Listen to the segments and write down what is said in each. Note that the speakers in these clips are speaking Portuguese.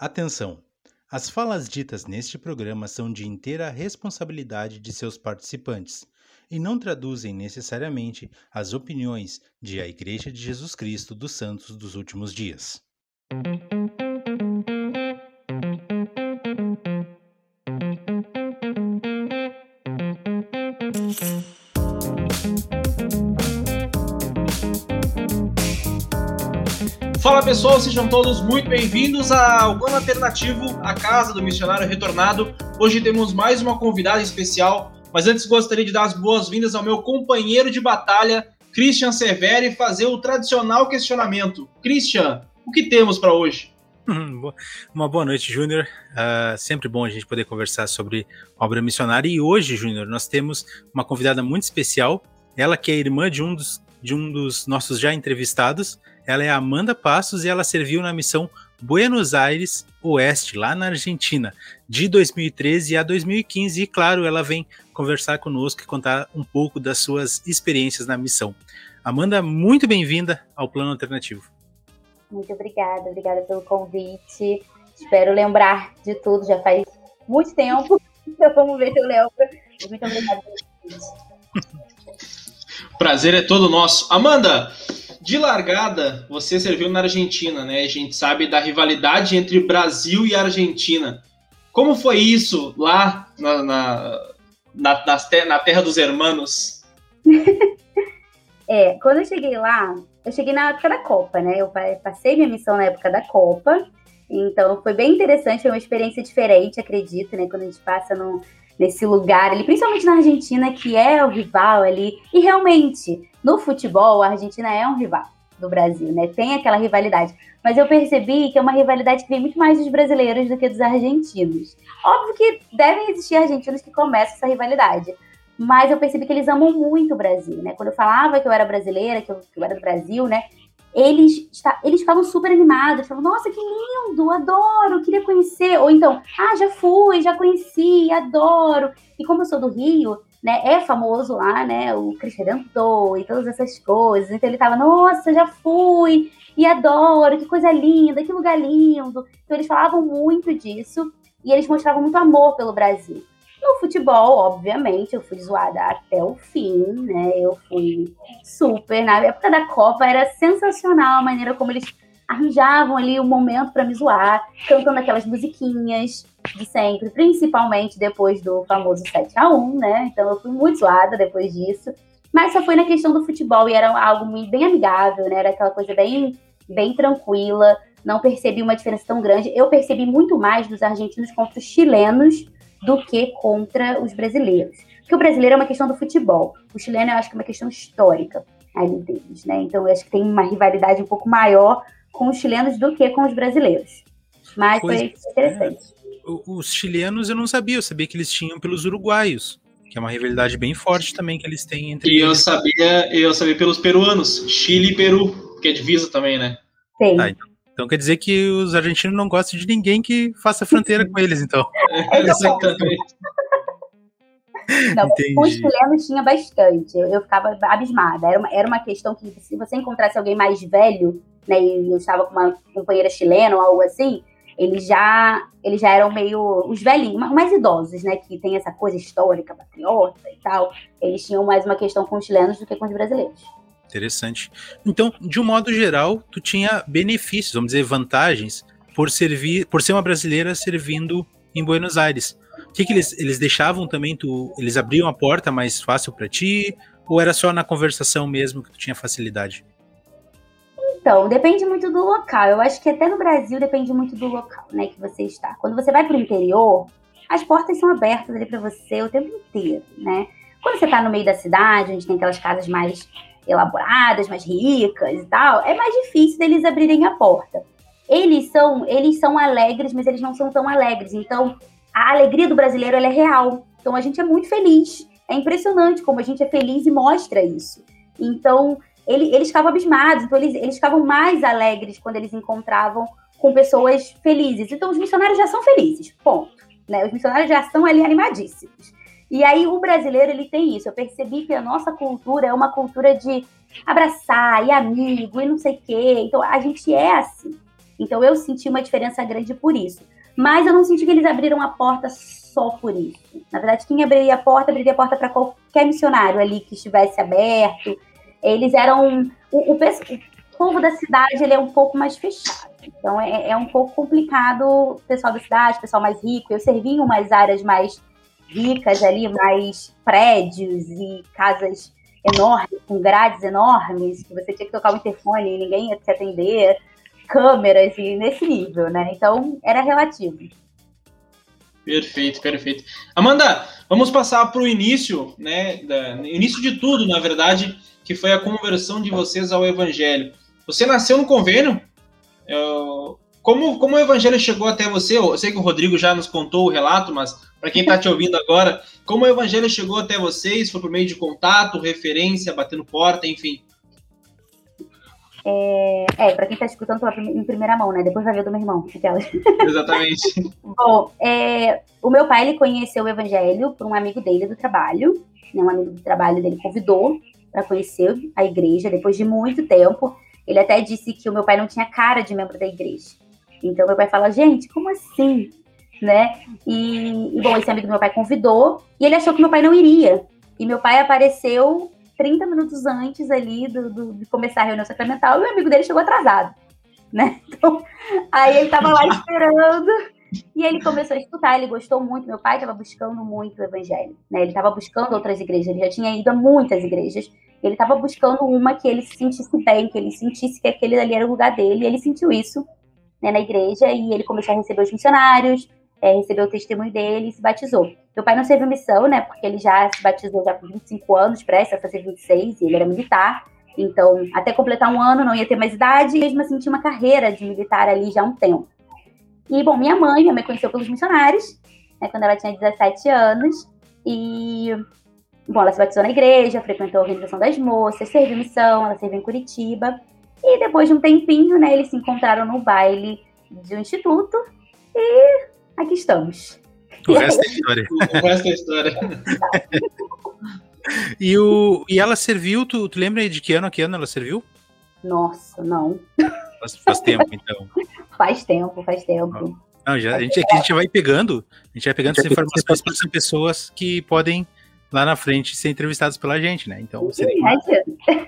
Atenção! As falas ditas neste programa são de inteira responsabilidade de seus participantes e não traduzem necessariamente as opiniões de a Igreja de Jesus Cristo dos Santos dos Últimos Dias. Fala pessoal, sejam todos muito bem-vindos ao Plano Alternativo, a casa do missionário retornado. Hoje temos mais uma convidada especial, mas antes gostaria de dar as boas-vindas ao meu companheiro de batalha, Christian Severo, e fazer o tradicional questionamento. Christian, o que temos para hoje? Uma boa noite, Júnior. Uh, sempre bom a gente poder conversar sobre obra missionária. E hoje, Júnior, nós temos uma convidada muito especial. Ela que é irmã de um dos, de um dos nossos já entrevistados, ela é Amanda Passos e ela serviu na missão Buenos Aires Oeste, lá na Argentina, de 2013 a 2015. E claro, ela vem conversar conosco e contar um pouco das suas experiências na missão. Amanda, muito bem-vinda ao Plano Alternativo. Muito obrigada, obrigada pelo convite. Espero lembrar de tudo, já faz muito tempo. Então vamos ver se eu lembro. Muito obrigada pelo convite. Prazer é todo nosso. Amanda, de largada, você serviu na Argentina, né? A gente sabe da rivalidade entre Brasil e Argentina. Como foi isso lá na, na, na, na terra dos hermanos? é, quando eu cheguei lá, eu cheguei na época da Copa, né? Eu passei minha missão na época da Copa. Então foi bem interessante, foi uma experiência diferente, acredito, né? Quando a gente passa no, nesse lugar ali, principalmente na Argentina, que é o rival ali. E realmente, no futebol, a Argentina é um rival do Brasil, né? Tem aquela rivalidade. Mas eu percebi que é uma rivalidade que vem muito mais dos brasileiros do que dos argentinos. Óbvio que devem existir argentinos que começam essa rivalidade. Mas eu percebi que eles amam muito o Brasil, né? Quando eu falava que eu era brasileira, que eu, que eu era do Brasil, né? Eles, eles ficavam super animados, falavam, nossa, que lindo, adoro, queria conhecer. Ou então, ah, já fui, já conheci, adoro. E como eu sou do Rio, né, é famoso lá, né, o Cristo e todas essas coisas. Então ele tava, nossa, já fui, e adoro, que coisa linda, que lugar lindo. Então eles falavam muito disso, e eles mostravam muito amor pelo Brasil. No futebol, obviamente, eu fui zoada até o fim, né? Eu fui super. Na época da Copa era sensacional a maneira como eles arranjavam ali o um momento para me zoar, cantando aquelas musiquinhas de sempre, principalmente depois do famoso 7 a 1 né? Então eu fui muito zoada depois disso. Mas só foi na questão do futebol e era algo muito bem amigável, né? Era aquela coisa bem, bem tranquila. Não percebi uma diferença tão grande. Eu percebi muito mais dos argentinos contra os chilenos do que contra os brasileiros. Porque o brasileiro é uma questão do futebol. O chileno eu acho que é uma questão histórica ali deles, né? Então eu acho que tem uma rivalidade um pouco maior com os chilenos do que com os brasileiros. Mas pois foi interessante. É. Os chilenos eu não sabia, eu sabia que eles tinham pelos uruguaios, que é uma rivalidade bem forte também que eles têm entre E eles. eu sabia, eu sabia pelos peruanos, Chile e Peru, que é divisa também, né? Tem. Tá, então então quer dizer que os argentinos não gostam de ninguém que faça fronteira com eles, então. É, exatamente. Não, com os chilenos tinha bastante. Eu, eu, ficava abismada. Era uma, era uma questão que, se você encontrasse alguém mais velho, né, e eu estava com uma companheira chilena ou algo assim, eles já, eles já eram meio os velhinhos, mais idosos, né, que tem essa coisa histórica, patriota e tal. Eles tinham mais uma questão com os chilenos do que com os brasileiros. Interessante. Então, de um modo geral, tu tinha benefícios, vamos dizer, vantagens por servir, por ser uma brasileira servindo em Buenos Aires. O que, que eles, eles deixavam também? Tu, eles abriam a porta mais fácil para ti? Ou era só na conversação mesmo que tu tinha facilidade? Então, depende muito do local. Eu acho que até no Brasil depende muito do local, né, que você está. Quando você vai para o interior, as portas são abertas ali para você o tempo inteiro, né? Quando você está no meio da cidade, onde tem aquelas casas mais elaboradas, mais ricas e tal, é mais difícil deles abrirem a porta. Eles são, eles são alegres, mas eles não são tão alegres. Então, a alegria do brasileiro é real. Então, a gente é muito feliz. É impressionante como a gente é feliz e mostra isso. Então, ele, eles ficavam abismados. Então, eles, eles ficavam mais alegres quando eles encontravam com pessoas felizes. Então, os missionários já são felizes, ponto. Né? Os missionários já estão ali animadíssimos. E aí o brasileiro ele tem isso. Eu percebi que a nossa cultura é uma cultura de abraçar e amigo e não sei o quê. Então a gente é assim. Então eu senti uma diferença grande por isso. Mas eu não senti que eles abriram a porta só por isso. Na verdade, quem abriria a porta, abriria a porta para qualquer missionário ali que estivesse aberto. Eles eram. O, o, o povo da cidade ele é um pouco mais fechado. Então é, é, um pouco complicado o pessoal da cidade, o pessoal mais rico. Eu servi em umas áreas mais ricas ali, mais prédios e casas enormes, com grades enormes, que você tinha que tocar o interfone e ninguém ia te atender, câmeras e nesse nível, né? Então era relativo. Perfeito, perfeito. Amanda, vamos passar para o início, né? Da, início de tudo, na verdade, que foi a conversão de vocês ao Evangelho. Você nasceu no convênio? Eu, como, como o Evangelho chegou até você? Eu sei que o Rodrigo já nos contou o relato, mas para quem está te ouvindo agora, como o Evangelho chegou até vocês? Foi por meio de contato, referência, batendo porta, enfim. É, é para quem está escutando em primeira mão, né? Depois vai ver do meu irmão. Aquelas. Exatamente. Bom, é, o meu pai ele conheceu o Evangelho por um amigo dele do trabalho. Né, um amigo do trabalho dele convidou para conhecer a igreja depois de muito tempo. Ele até disse que o meu pai não tinha cara de membro da igreja. Então meu pai fala, gente, como assim? Né? E, e bom, esse amigo do meu pai convidou e ele achou que meu pai não iria. E meu pai apareceu 30 minutos antes ali do, do, de começar a reunião sacramental e o amigo dele chegou atrasado, né? Então, aí ele tava lá esperando e ele começou a escutar, ele gostou muito. Meu pai estava buscando muito o evangelho, né? Ele estava buscando outras igrejas, ele já tinha ido a muitas igrejas. Ele estava buscando uma que ele se sentisse bem, que ele sentisse que aquele ali era o lugar dele, e ele sentiu isso né, na igreja e ele começou a receber os missionários, é, recebeu o testemunho dele e se batizou. Meu pai não serviu missão, né? Porque ele já se batizou já com 25 anos, prestes a fazer 26, e ele era militar. Então, até completar um ano, não ia ter mais idade, e mesmo assim tinha uma carreira de militar ali já há um tempo. E, bom, minha mãe, minha mãe conheceu pelos missionários, né, quando ela tinha 17 anos, e, bom, ela se batizou na igreja, frequentou a Organização das Moças, serviu missão, ela serviu em Curitiba, e depois de um tempinho, né, eles se encontraram no baile de um instituto, e aqui estamos. O resto é história. o resto é história. e, o, e ela serviu, tu, tu lembra de que ano a que ano ela serviu? Nossa, não. Faz, faz tempo, então. faz tempo, faz tempo. Não, já, a, gente, é a gente vai pegando, a gente vai pegando essas informações para são pessoas que podem lá na frente ser entrevistadas pela gente, né? Então seria uma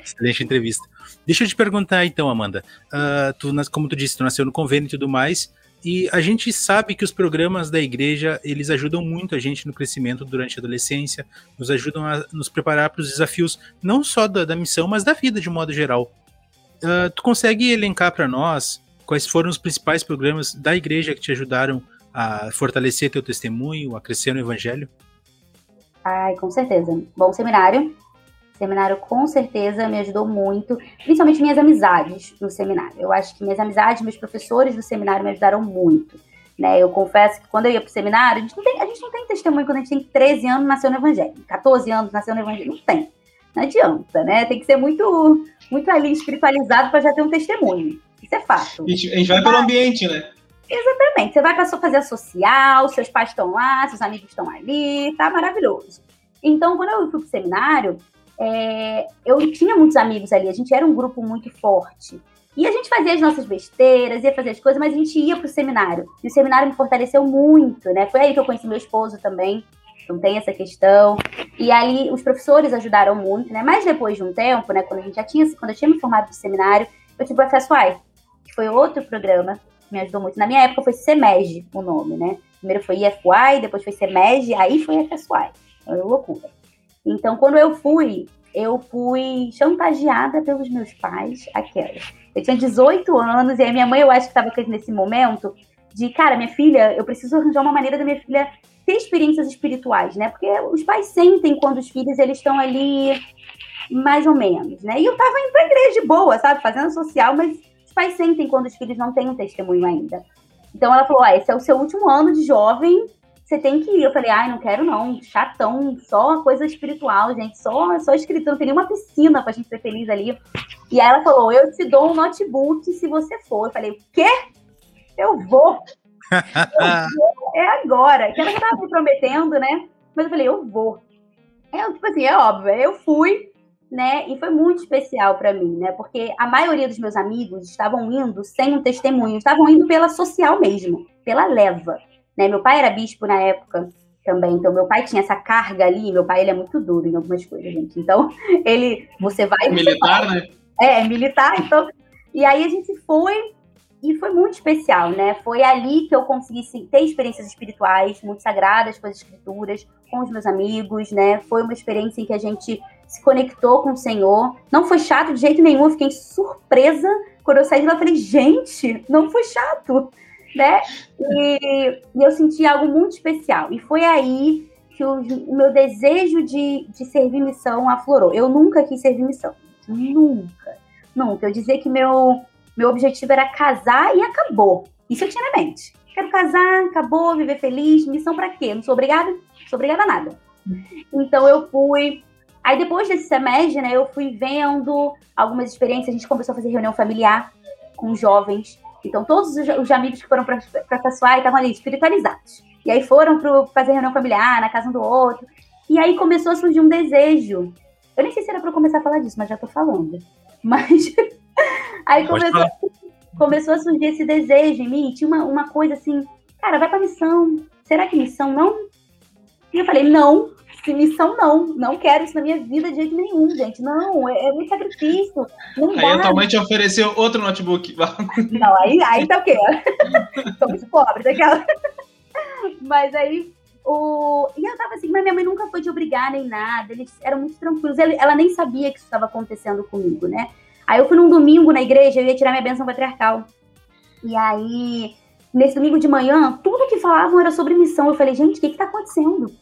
excelente entrevista. Deixa eu te perguntar então, Amanda, uh, tu, como tu disse, tu nasceu no convênio e tudo mais, e a gente sabe que os programas da igreja, eles ajudam muito a gente no crescimento durante a adolescência, nos ajudam a nos preparar para os desafios, não só da, da, missão, mas da vida de modo geral. Uh, tu consegue elencar para nós quais foram os principais programas da igreja que te ajudaram a fortalecer teu testemunho, a crescer no evangelho? Ai, com certeza. Bom seminário, seminário com certeza me ajudou muito, principalmente minhas amizades no seminário. Eu acho que minhas amizades, meus professores do seminário me ajudaram muito. Né? Eu confesso que quando eu ia para o seminário, a gente, não tem, a gente não tem testemunho quando a gente tem 13 anos nasceu no Evangelho, 14 anos nasceu no Evangelho, não tem. Não adianta, né? Tem que ser muito, muito ali espiritualizado para já ter um testemunho. Isso é fato. A gente, a gente vai pelo ambiente, né? Exatamente. Você vai para fazer a social, seus pais estão lá, seus amigos estão ali, tá maravilhoso. Então, quando eu fui pro seminário, é, eu tinha muitos amigos ali, a gente era um grupo muito forte. E a gente fazia as nossas besteiras, ia fazer as coisas, mas a gente ia pro seminário. E o seminário me fortaleceu muito, né? Foi aí que eu conheci meu esposo também. Não tem essa questão. E aí os professores ajudaram muito, né? Mas depois de um tempo, né? Quando a gente já tinha, quando eu tinha me formado no seminário, eu tive o FSY, que foi outro programa que me ajudou muito. Na minha época foi SEMEG o nome, né? Primeiro foi IFY, depois foi SEMEG, aí foi FSY. Foi loucura. Então, quando eu fui, eu fui chantageada pelos meus pais, aquela. Eu tinha 18 anos e a minha mãe, eu acho que estava nesse momento de, cara, minha filha, eu preciso arranjar uma maneira da minha filha ter experiências espirituais, né? Porque os pais sentem quando os filhos eles estão ali mais ou menos, né? E eu tava indo pra igreja de boa, sabe? Fazendo social, mas os pais sentem quando os filhos não têm um testemunho ainda. Então ela falou: ah, esse é o seu último ano de jovem, você tem que ir. Eu falei, ai, não quero não, chatão, só coisa espiritual, gente, só, só escrito, não tem nenhuma piscina pra gente ser feliz ali. E aí ela falou, eu te dou um notebook se você for. Eu falei, o quê? Eu vou. eu vou. É agora. Que ela já tava me prometendo, né? Mas eu falei, eu vou. É, tipo assim, é óbvio. Eu fui, né? E foi muito especial para mim, né? Porque a maioria dos meus amigos estavam indo sem um testemunho, estavam indo pela social mesmo, pela leva, né? Meu pai era bispo na época também, então meu pai tinha essa carga ali, meu pai ele é muito duro em algumas coisas, gente. Então, ele você vai militar, vai. né? É, é, militar, então. E aí a gente foi e foi muito especial, né? Foi ali que eu consegui ter experiências espirituais muito sagradas com as escrituras, com os meus amigos, né? Foi uma experiência em que a gente se conectou com o Senhor. Não foi chato de jeito nenhum, eu fiquei surpresa quando eu saí de lá. Eu falei, gente, não foi chato, né? E, e eu senti algo muito especial. E foi aí que o, o meu desejo de, de servir missão aflorou. Eu nunca quis servir missão. Nunca. Nunca. Eu dizia que meu meu objetivo era casar e acabou. Isso eu tinha na mente. Quero casar, acabou, viver feliz. Missão para quê? Não sou obrigada? Não sou obrigada a nada. Então eu fui. Aí depois desse semestre, né, eu fui vendo algumas experiências. A gente começou a fazer reunião familiar com jovens. Então todos os, os amigos que foram para Caçoar estavam ali espiritualizados. E aí foram para fazer reunião familiar na casa um do outro. E aí começou a surgir um desejo. Eu nem sei se era para começar a falar disso, mas já tô falando. Mas Aí começou, começou a surgir esse desejo em mim. Tinha uma, uma coisa assim, cara, vai pra missão. Será que missão não? E eu falei, não, missão não. Não quero isso na minha vida de jeito nenhum, gente. Não, é, é muito sacrifício. Não aí dá. a tua mãe te ofereceu outro notebook. Não, aí, aí tá o quê? Muito pobre daquela. Mas aí o... E eu tava assim, mas minha mãe nunca foi de obrigar nem nada, eles eram muito tranquilos. Ela nem sabia que isso estava acontecendo comigo, né? Aí eu fui num domingo na igreja, eu ia tirar minha bênção patriarcal. E aí, nesse domingo de manhã, tudo que falavam era sobre missão. Eu falei, gente, o que que tá acontecendo?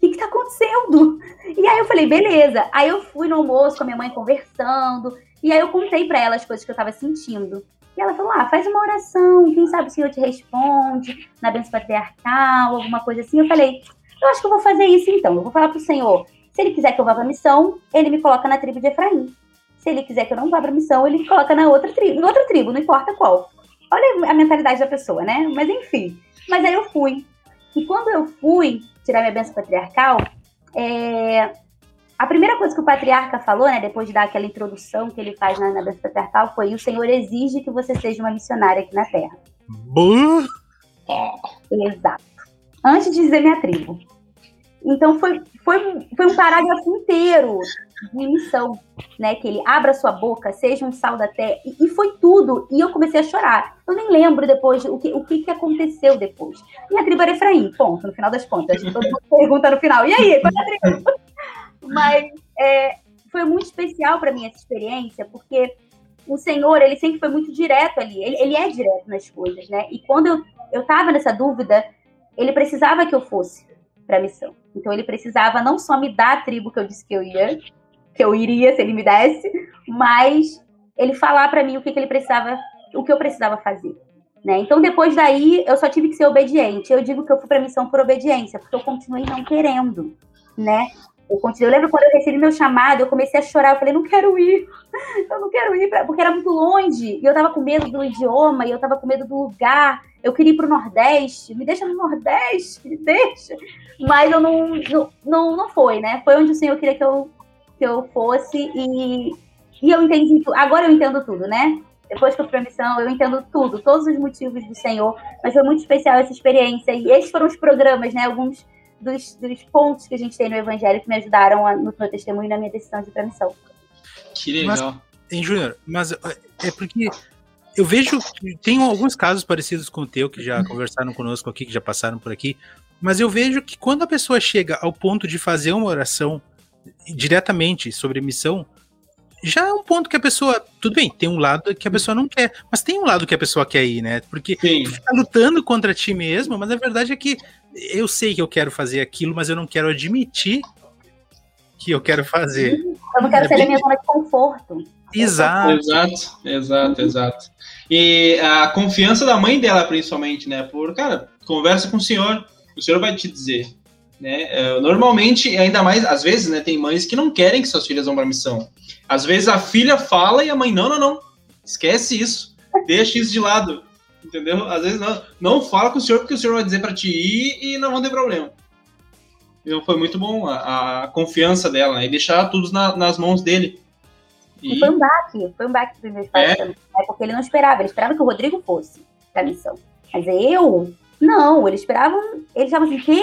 O que que tá acontecendo? E aí eu falei, beleza. Aí eu fui no almoço com a minha mãe conversando. E aí eu contei para ela as coisas que eu tava sentindo. E ela falou: ah, faz uma oração, quem sabe o Senhor te responde na bênção patriarcal, alguma coisa assim. Eu falei: eu acho que eu vou fazer isso então. Eu vou falar pro Senhor: se ele quiser que eu vá pra missão, ele me coloca na tribo de Efraim. Se ele quiser que eu não vá para missão, ele coloca na outra tribo, outra tribo, não importa qual. Olha a mentalidade da pessoa, né? Mas enfim. Mas aí eu fui. E quando eu fui tirar minha benção patriarcal, é... a primeira coisa que o patriarca falou, né, depois de dar aquela introdução que ele faz na, na benção patriarcal, foi: o Senhor exige que você seja uma missionária aqui na Terra. É, exato. Antes de dizer minha tribo. Então foi, foi, foi um parágrafo inteiro de missão, né? Que ele abra sua boca, seja um sal da terra. E, e, foi tudo. E eu comecei a chorar. Eu nem lembro depois o que, o que, que aconteceu depois. Minha tribo era Efraim, ponto, no final das contas. Todo mundo pergunta no final, e aí, qual é a tribo? Mas é, foi muito especial para mim essa experiência, porque o Senhor, ele sempre foi muito direto ali. Ele, ele é direto nas coisas, né? E quando eu, eu tava nessa dúvida, ele precisava que eu fosse para a missão. Então ele precisava não só me dar a tribo que eu disse que eu ia, que eu iria se ele me desse, mas ele falar para mim o que, que ele precisava, o que eu precisava fazer. Né? Então, depois daí, eu só tive que ser obediente. Eu digo que eu fui para missão por obediência, porque eu continuei não querendo, né? Eu, continuei, eu lembro quando eu recebi meu chamado, eu comecei a chorar. Eu falei, não quero ir, eu não quero ir, pra... porque era muito longe. E eu tava com medo do idioma, e eu tava com medo do lugar. Eu queria ir pro Nordeste, me deixa no Nordeste, me deixa. Mas eu não, não, não, não foi, né? Foi onde o Senhor queria que eu que eu fosse e, e eu entendi tudo. Agora eu entendo tudo, né? Depois que eu fui pra missão, eu entendo tudo, todos os motivos do Senhor, mas foi muito especial essa experiência. E esses foram os programas, né? Alguns dos, dos pontos que a gente tem no Evangelho que me ajudaram a, no meu testemunho e na minha decisão de ir pra missão. Que legal. Mas, hein, Júnior, mas é porque eu vejo que tem alguns casos parecidos com o teu, que já conversaram conosco aqui, que já passaram por aqui, mas eu vejo que quando a pessoa chega ao ponto de fazer uma oração diretamente sobre missão, já é um ponto que a pessoa. Tudo bem, tem um lado que a pessoa não quer, mas tem um lado que a pessoa quer ir, né? Porque Sim. tu fica lutando contra ti mesmo, mas a verdade é que eu sei que eu quero fazer aquilo, mas eu não quero admitir que eu quero fazer. Eu não quero é ser bem... minha zona de conforto. Exato. Exato, exato, exato. E a confiança da mãe dela, principalmente, né? Por, cara, conversa com o senhor, o senhor vai te dizer. Né? É, normalmente, ainda mais, às vezes, né, tem mães que não querem que suas filhas vão para missão. Às vezes a filha fala e a mãe, não, não, não, esquece isso, deixa isso de lado, entendeu? Às vezes não, não fala com o senhor porque o senhor vai dizer para ti ir e não vão ter problema. Foi muito bom a, a confiança dela, né? E deixar tudo na, nas mãos dele. E... foi um baque, foi um baque para meus pais é? né? porque ele não esperava, ele esperava que o Rodrigo fosse pra missão. Mas eu, não, eles esperavam, eles estavam assim, quê?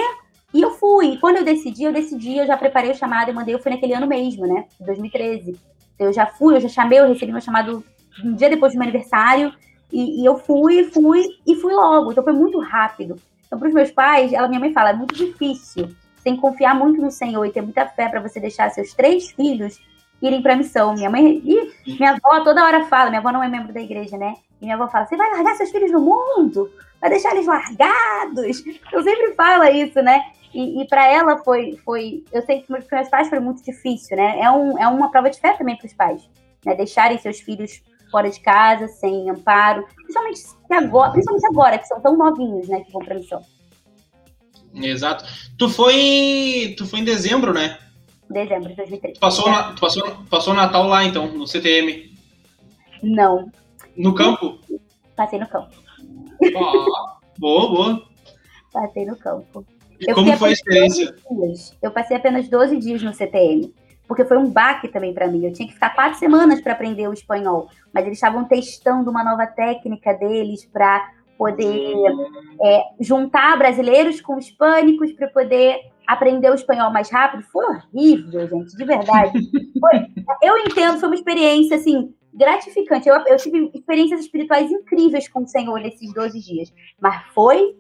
E eu fui. E quando eu decidi, eu decidi, eu já preparei o chamado e mandei, eu fui naquele ano mesmo, né? 2013. Eu já fui, eu já chamei, eu recebi meu chamado um dia depois do meu aniversário. E, e eu fui, fui e fui logo. Então foi muito rápido. Então, para os meus pais, ela, minha mãe fala, é muito difícil. Tem que confiar muito no Senhor e ter muita fé para você deixar seus três filhos irem para missão. Minha mãe, e minha avó toda hora fala, minha avó não é membro da igreja, né? E minha avó fala: você vai largar seus filhos no mundo? Vai deixar eles largados? Eu sempre falo isso, né? E, e para ela foi, foi. Eu sei que para meus pais foi muito difícil, né? É, um, é uma prova de fé também para os pais, né? Deixarem seus filhos fora de casa, sem amparo, principalmente agora, principalmente agora, que são tão novinhos, né, que vão para missão. Exato. Tu foi, tu foi em dezembro, né? Dezembro de 2003. Tu passou, tu passou, passou o Natal lá, então, no CTM? Não. No campo? Passei no campo. Ah, boa, boa. Passei no campo. E eu como foi a experiência? Eu passei apenas 12 dias no CTM, porque foi um baque também para mim. Eu tinha que ficar quatro semanas para aprender o espanhol, mas eles estavam testando uma nova técnica deles para poder é, juntar brasileiros com hispânicos para poder aprender o espanhol mais rápido. Foi horrível, gente, de verdade. Foi, eu entendo, foi uma experiência assim gratificante. Eu, eu tive experiências espirituais incríveis com o Senhor nesses 12 dias, mas foi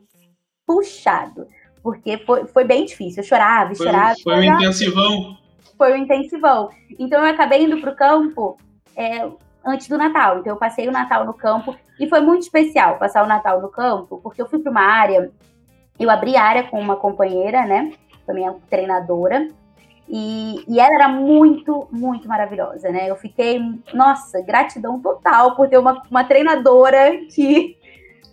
puxado, porque foi, foi bem difícil. Eu chorava, foi, chorava. Foi um intensivão. Foi um intensivão. Então eu acabei indo para o campo é, antes do Natal. Então eu passei o Natal no campo e foi muito especial passar o Natal no campo, porque eu fui para uma área, eu abri área com uma companheira, né? Também é treinadora. E, e, ela era muito, muito maravilhosa, né? Eu fiquei, nossa, gratidão total por ter uma, uma treinadora que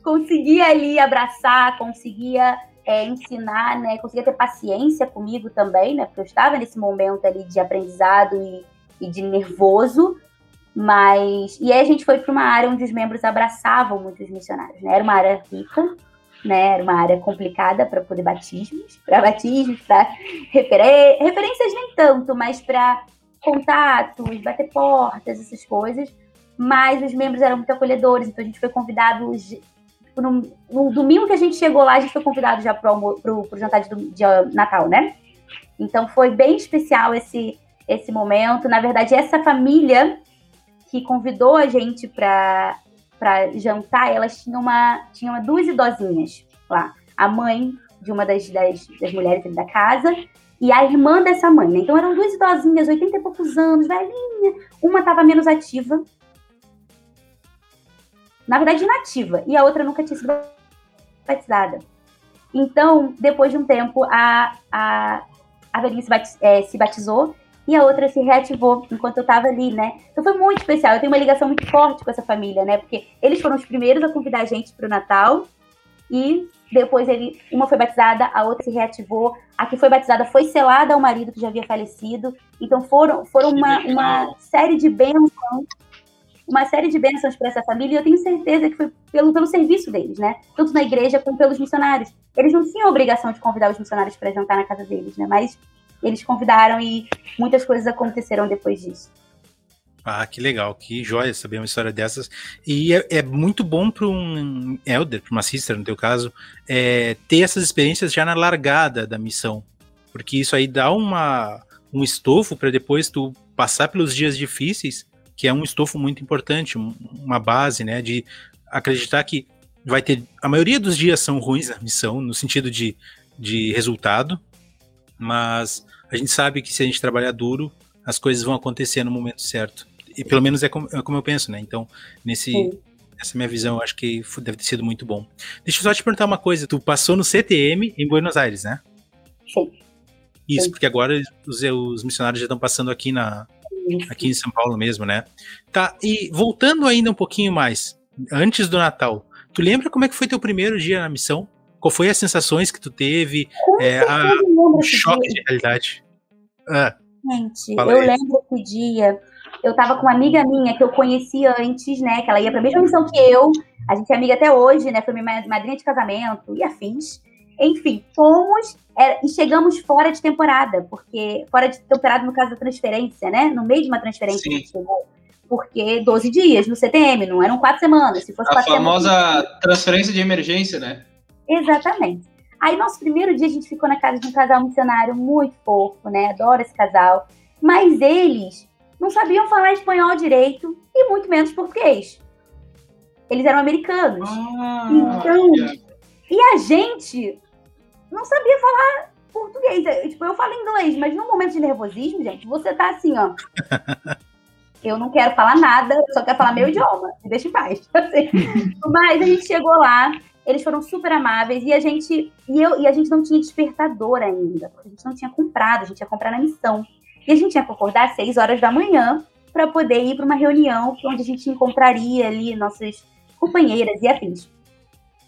conseguia ali abraçar, conseguia é, ensinar, né? Conseguia ter paciência comigo também, né? Porque eu estava nesse momento ali de aprendizado e, e de nervoso, mas. E aí a gente foi para uma área onde os membros abraçavam muitos missionários, né? Era uma área rica, né? Era uma área complicada para poder batismos, para batismos, para refer... referências nem tanto, mas para contatos, bater portas, essas coisas. Mas os membros eram muito acolhedores, então a gente foi convidado no, no domingo que a gente chegou lá, a gente foi convidado já para o jantar de, de Natal, né? Então foi bem especial esse esse momento. Na verdade, essa família que convidou a gente para jantar, elas tinham uma tinham duas idosinhas lá. A mãe de uma das, das, das mulheres da casa e a irmã dessa mãe, né? Então eram duas idosinhas, 80 e poucos anos, velhinha. Uma estava menos ativa. Na verdade, inativa. E a outra nunca tinha sido batizada. Então, depois de um tempo, a, a, a velhinha se, batiz, é, se batizou e a outra se reativou enquanto eu estava ali, né? Então foi muito especial. Eu tenho uma ligação muito forte com essa família, né? Porque eles foram os primeiros a convidar a gente para o Natal e depois ele, uma foi batizada, a outra se reativou. A que foi batizada foi selada ao marido que já havia falecido. Então foram, foram uma, uma série de bênçãos, uma série de bênçãos para essa família. E eu tenho certeza que foi pelo, pelo serviço deles, né? Tanto na igreja como pelos missionários. Eles não tinham a obrigação de convidar os missionários para jantar na casa deles, né? Mas eles convidaram e muitas coisas aconteceram depois disso. Ah, que legal, que joia saber uma história dessas. E é, é muito bom para um elder, para uma sister, no teu caso, é, ter essas experiências já na largada da missão. Porque isso aí dá uma, um estofo para depois tu passar pelos dias difíceis, que é um estofo muito importante, uma base, né, de acreditar que vai ter. A maioria dos dias são ruins na missão, no sentido de, de resultado, mas a gente sabe que se a gente trabalhar duro, as coisas vão acontecer no momento certo. E pelo menos é como, é como eu penso, né? Então, nesse, essa minha visão, acho que deve ter sido muito bom. Deixa eu só te perguntar uma coisa. Tu passou no CTM em Buenos Aires, né? Sim. Isso, Sim. porque agora os, os missionários já estão passando aqui na, aqui em São Paulo mesmo, né? Tá, e voltando ainda um pouquinho mais, antes do Natal, tu lembra como é que foi teu primeiro dia na missão? Qual foi as sensações que tu teve? É, a, o choque de realidade. Ah, Gente, eu aí. lembro que dia eu tava com uma amiga minha que eu conhecia antes, né? Que ela ia pra mesma missão que eu. A gente é amiga até hoje, né? Foi minha madrinha de casamento e afins. Enfim, fomos Era, e chegamos fora de temporada, porque fora de temporada no caso da transferência, né? No meio de uma transferência Sim. gente chegou. Porque 12 dias no CTM, não eram quatro semanas. Se fosse a famosa semanas, transferência de emergência, né? Exatamente. Aí, nosso primeiro dia, a gente ficou na casa de um casal missionário muito fofo, né? Adoro esse casal. Mas eles não sabiam falar espanhol direito e muito menos português. Eles eram americanos. Ah, então, yeah. e a gente não sabia falar português. Tipo, eu falo inglês, mas no momento de nervosismo, gente, você tá assim, ó. eu não quero falar nada, eu só quero falar meu idioma. Me deixa em paz. Assim. mas a gente chegou lá, eles foram super amáveis e a gente e eu e a gente não tinha despertador ainda, porque a gente não tinha comprado, a gente ia comprar na missão. E a gente tinha que acordar às 6 horas da manhã para poder ir para uma reunião onde a gente encontraria ali nossas companheiras e afins.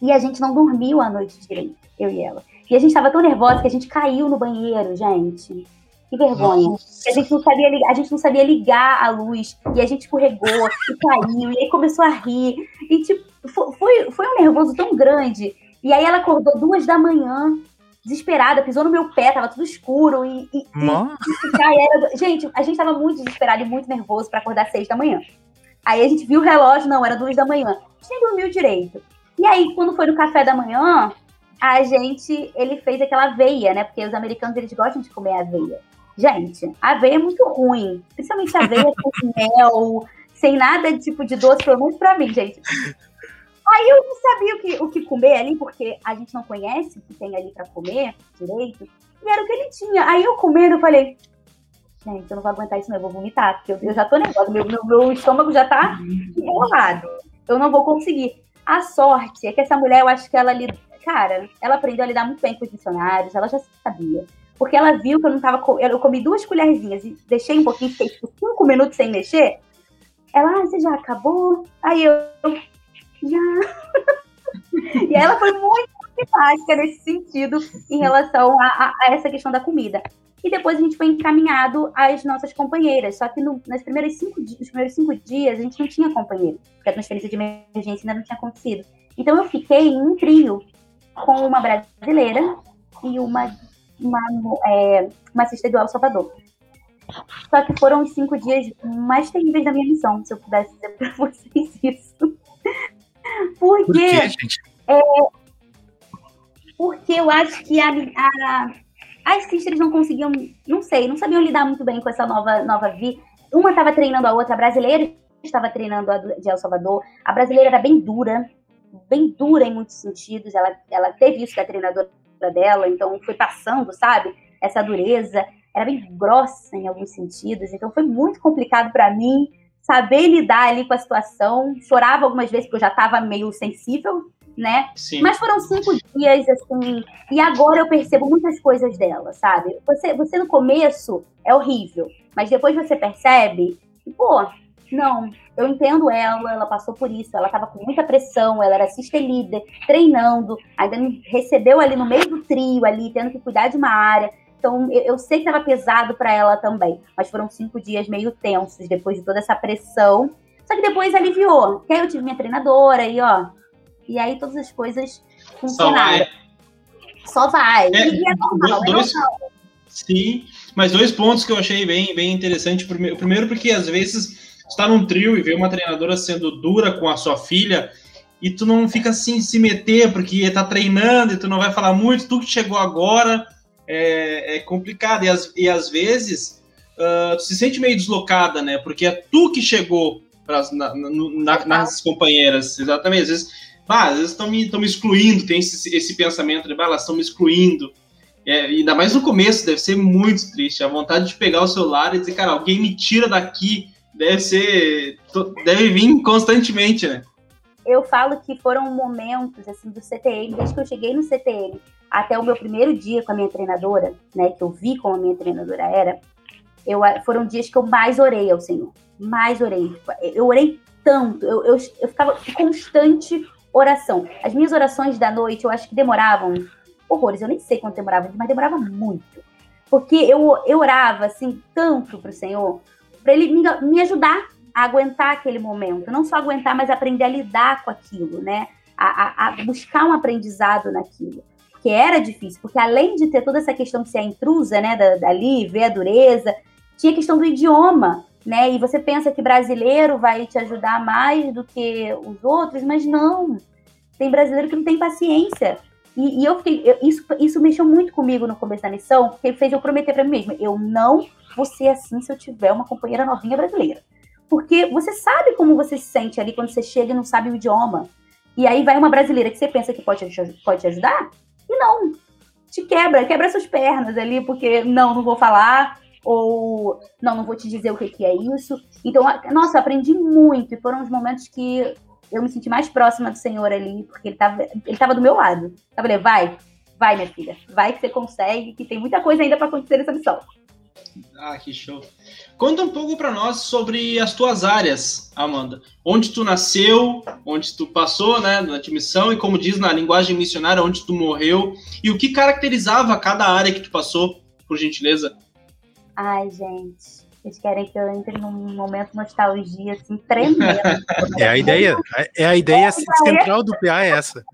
E a gente não dormiu a noite direito, eu e ela. E a gente estava tão nervosa que a gente caiu no banheiro, gente. Que vergonha. A gente, não sabia ligar, a gente não sabia ligar a luz. E a gente escorregou e caiu. E aí começou a rir. E, tipo, foi, foi um nervoso tão grande. E aí ela acordou duas da manhã, desesperada, pisou no meu pé, tava tudo escuro. E, e, e era... Gente, a gente tava muito desesperado e muito nervoso para acordar seis da manhã. Aí a gente viu o relógio, não, era duas da manhã. A gente nem dormiu direito. E aí, quando foi no café da manhã, a gente, ele fez aquela aveia, né? Porque os americanos, eles gostam de comer aveia. Gente, aveia é muito ruim. Principalmente aveia com mel, sem nada tipo de doce, pelo menos pra mim, gente. Aí eu não sabia o que, o que comer ali, porque a gente não conhece o que tem ali pra comer direito. E era o que ele tinha. Aí eu comendo, eu falei, gente, eu não vou aguentar isso, não, eu vou vomitar, porque eu, eu já tô nervosa, meu, meu, meu estômago já tá enrolado. Eu não vou conseguir. A sorte é que essa mulher, eu acho que ela ali, cara, ela aprendeu a lidar muito bem com os funcionários, ela já sabia. Porque ela viu que eu não tava. Eu comi duas colherzinhas e deixei um pouquinho, fiquei tipo cinco minutos sem mexer. Ela, ah, você já acabou? Aí eu. Já. e ela foi muito simpática nesse sentido em relação a, a, a, essa questão da comida. E depois a gente foi encaminhado às nossas companheiras. Só que no, nas primeiras cinco, nos primeiros cinco dias a gente não tinha companheiro, porque a transferência de emergência ainda não tinha acontecido. Então eu fiquei em um trio com uma brasileira e uma uma, é, uma assistente do El Salvador. Só que foram os cinco dias mais terríveis da minha missão, se eu pudesse dizer pra vocês isso. Porque. Por quê, gente? É, porque eu acho que a, a, as sisters não conseguiam, não sei, não sabiam lidar muito bem com essa nova, nova vida. Uma estava treinando a outra, a brasileira estava treinando a de El Salvador. A brasileira era bem dura, bem dura em muitos sentidos. Ela, ela teve isso da treinadora dela, então foi passando, sabe? Essa dureza era bem grossa em alguns sentidos, então foi muito complicado para mim saber lidar ali com a situação. Chorava algumas vezes porque eu já estava meio sensível, né? Sim. Mas foram cinco dias, assim, e agora eu percebo muitas coisas dela, sabe? Você, você no começo é horrível, mas depois você percebe que, pô, não, eu entendo ela, ela passou por isso, ela estava com muita pressão, ela era sister líder, treinando, ainda me recebeu ali no meio do trio, ali, tendo que cuidar de uma área. Então, eu, eu sei que estava pesado para ela também, mas foram cinco dias meio tensos depois de toda essa pressão. Só que depois aliviou, que aí eu tive minha treinadora e ó, e aí todas as coisas funcionaram. Só vai. Só vai. É, e é normal, é dois, é normal. Sim, mas dois pontos que eu achei bem, bem interessante. O primeiro, porque às vezes está num trio e vê uma treinadora sendo dura com a sua filha e tu não fica assim se meter porque tá treinando e tu não vai falar muito, tu que chegou agora é, é complicado e, as, e às vezes uh, tu se sente meio deslocada, né? Porque é tu que chegou pras, na, na, nas companheiras, exatamente. Às vezes, ah, às vezes estão me, me excluindo, tem esse, esse pensamento de, ah, elas estão me excluindo. É, ainda mais no começo, deve ser muito triste. A vontade de pegar o celular e dizer, cara, alguém me tira daqui deve ser. deve vir constantemente, né? Eu falo que foram momentos assim do CTM, desde que eu cheguei no CTM até o meu primeiro dia com a minha treinadora, né? Que eu vi como a minha treinadora era, eu, foram dias que eu mais orei ao Senhor. Mais orei. Eu orei tanto, eu, eu, eu ficava constante oração. As minhas orações da noite, eu acho que demoravam horrores, eu nem sei quanto demorava, mas demorava muito. Porque eu, eu orava assim tanto para o Senhor, para ele me, me ajudar a aguentar aquele momento. Não só aguentar, mas aprender a lidar com aquilo, né? A, a, a buscar um aprendizado naquilo. Porque era difícil, porque além de ter toda essa questão de ser a intrusa, né, da, dali, ver a dureza, tinha a questão do idioma, né? E você pensa que brasileiro vai te ajudar mais do que os outros, mas não. Tem brasileiro que não tem paciência. E, e eu fiquei, eu, isso, isso mexeu muito comigo no começo da missão, porque fez eu prometer para mim mesma, eu não vou ser assim se eu tiver uma companheira novinha brasileira. Porque você sabe como você se sente ali quando você chega e não sabe o idioma. E aí vai uma brasileira que você pensa que pode, pode te ajudar, e não. Te quebra, quebra suas pernas ali, porque não, não vou falar, ou não, não vou te dizer o que, que é isso. Então, nossa, aprendi muito, e foram os momentos que eu me senti mais próxima do Senhor ali, porque ele estava ele tava do meu lado. Eu falei, vai, vai, minha filha, vai que você consegue, que tem muita coisa ainda para acontecer nessa missão. Ah, que show. Conta um pouco para nós sobre as tuas áreas, Amanda. Onde tu nasceu, onde tu passou, né, na missão e como diz na linguagem missionária, onde tu morreu e o que caracterizava cada área que tu passou, por gentileza. Ai, gente, vocês querem que eu entre num momento nostalgia assim tremendo. é a ideia, é a ideia central do PA é essa.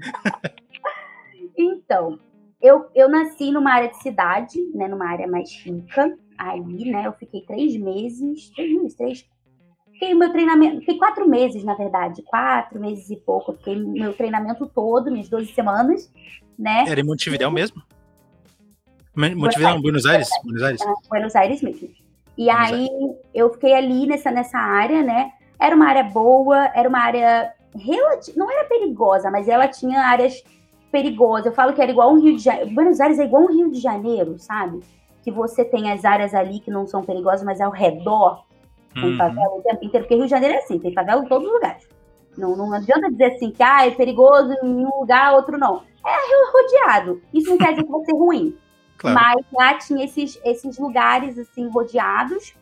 então, eu, eu nasci numa área de cidade, né, numa área mais rica, ali, né? Eu fiquei três meses, três meses, três. Fiquei meu treinamento, fiquei quatro meses, na verdade, quatro meses e pouco. Fiquei meu treinamento todo, minhas 12 semanas, né? Era em Montevidéu mesmo? Montevidéu, Buenos Aires? Buenos Aires? Buenos Aires mesmo. E aí eu fiquei ali nessa, nessa área, né? Era uma área boa, era uma área relativa, não era perigosa, mas ela tinha áreas perigosas. Eu falo que era igual um Rio de Janeiro. Buenos Aires é igual um Rio de Janeiro, sabe? que você tem as áreas ali que não são perigosas, mas ao redor tem uhum. favela o tempo inteiro, porque Rio de Janeiro é assim, tem favela em todos os lugares. Não, não adianta dizer assim que ah, é perigoso em um lugar, outro não. É rodeado. Isso não quer dizer que vai ser ruim. Claro. Mas lá tinha esses, esses lugares assim rodeados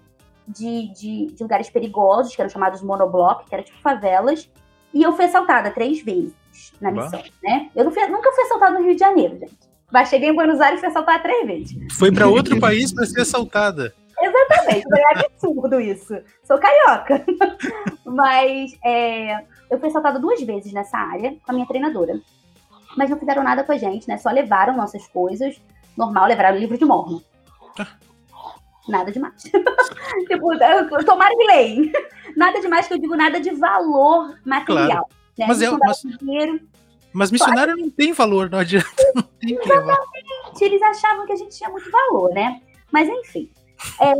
de, de, de, lugares perigosos, que eram chamados monoblock, que eram tipo favelas. E eu fui assaltada três vezes na missão, né? Eu fui, nunca fui assaltada no Rio de Janeiro, gente. Mas cheguei em Buenos Aires e fui assaltada três vezes. Foi para outro país para ser assaltada. Exatamente, é absurdo isso. Sou carioca. Mas é, eu fui assaltada duas vezes nessa área com a minha treinadora. Mas não fizeram nada com a gente, né? Só levaram nossas coisas. Normal, levaram o livro de morno. Nada demais. tipo, tomaram de lei. Nada demais que eu digo, nada de valor material. Claro. Né? Mas, é, mas, dinheiro, mas missionário não tem valor, não adianta. Não Exatamente. Eles achavam que a gente tinha muito valor, né? Mas enfim. É,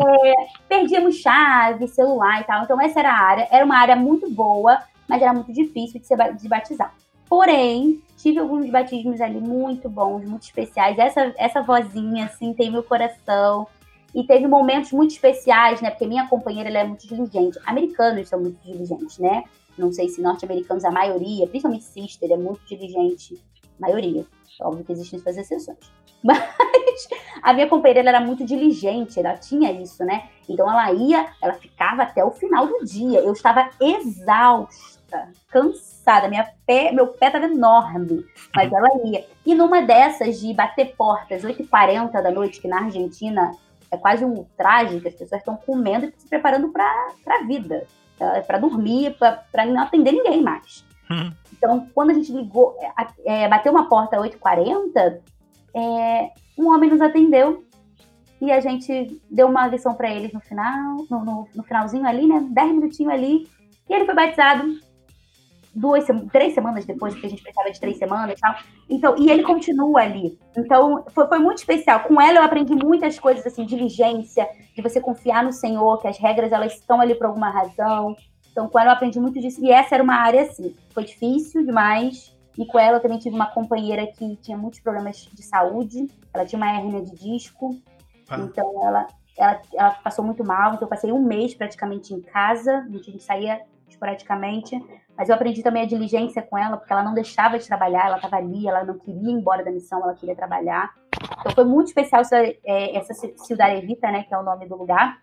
perdíamos chave, celular e tal. Então essa era a área. Era uma área muito boa, mas era muito difícil de, ser, de batizar. Porém, tive alguns batismos ali muito bons, muito especiais. Essa, essa vozinha, assim, tem meu coração. E teve momentos muito especiais, né? Porque minha companheira, ela é muito diligente. Americanos são muito diligentes, né? não sei se norte-americanos, a maioria, principalmente Sister, é muito diligente. Maioria. Óbvio que existem suas exceções. Mas a minha companheira era muito diligente, ela tinha isso, né? Então ela ia, ela ficava até o final do dia. Eu estava exausta, cansada, minha pé, meu pé estava enorme, mas ela ia. E numa dessas de bater portas, 8h40 da noite, que na Argentina é quase um traje, que as pessoas estão comendo e se preparando para a vida para dormir, para não atender ninguém mais. Uhum. Então, quando a gente ligou, é, bateu uma porta às 8h40, é, um homem nos atendeu e a gente deu uma lição para eles no final, no, no, no, finalzinho ali, né? 10 minutinhos ali. E ele foi batizado duas, três semanas depois, porque a gente precisava de três semanas e tal. Então, e ele continua ali. Então, foi, foi muito especial. Com ela eu aprendi muitas coisas, assim, diligência, de você confiar no Senhor, que as regras, elas estão ali por alguma razão. Então, com ela eu aprendi muito disso. E essa era uma área, assim, foi difícil demais. E com ela eu também tive uma companheira que tinha muitos problemas de saúde. Ela tinha uma hérnia de disco. Ah. Então, ela, ela, ela, passou muito mal. Então, eu passei um mês praticamente em casa. A gente saía esporadicamente. Mas eu aprendi também a diligência com ela, porque ela não deixava de trabalhar, ela estava ali, ela não queria ir embora da missão, ela queria trabalhar. Então foi muito especial essa, é, essa Ciudad Evita, né, que é o nome do lugar,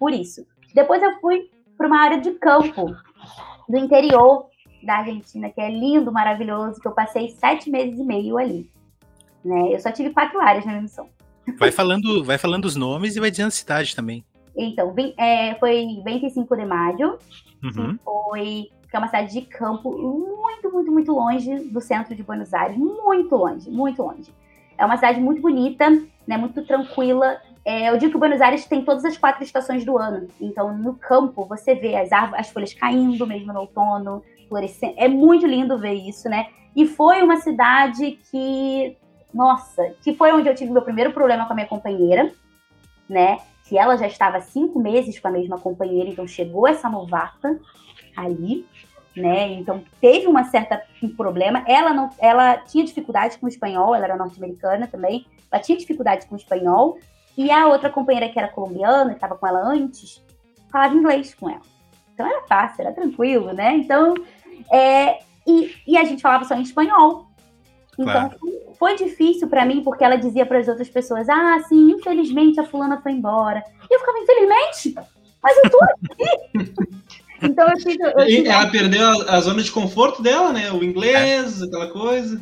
por isso. Depois eu fui para uma área de campo, do interior da Argentina, que é lindo, maravilhoso, que eu passei sete meses e meio ali. Né? Eu só tive quatro áreas na minha missão. Vai falando, vai falando os nomes e vai dizendo a cidade também. Então, é, foi 25 de maio, uhum. foi que é uma cidade de campo muito, muito, muito longe do centro de Buenos Aires, muito longe, muito longe. É uma cidade muito bonita, né, muito tranquila. É, eu digo que Buenos Aires tem todas as quatro estações do ano. Então, no campo, você vê as, as folhas caindo mesmo no outono, florescendo. É muito lindo ver isso, né? E foi uma cidade que, nossa, que foi onde eu tive meu primeiro problema com a minha companheira, né? Que ela já estava cinco meses com a mesma companheira, então chegou essa novata ali né? Então teve uma certa um problema. Ela não, ela tinha dificuldade com o espanhol, ela era norte-americana também. Ela tinha dificuldade com o espanhol e a outra companheira que era colombiana, que estava com ela antes, falava inglês com ela. Então era fácil, era tranquilo, né? Então é, e, e a gente falava só em espanhol. Então claro. foi difícil para mim porque ela dizia para as outras pessoas: "Ah, sim, infelizmente a fulana foi embora". E eu ficava: "Infelizmente, mas eu tô aqui". Então eu tive. Eu tive... Ela perdeu a, a, zona de conforto dela, né? O inglês, é. aquela coisa.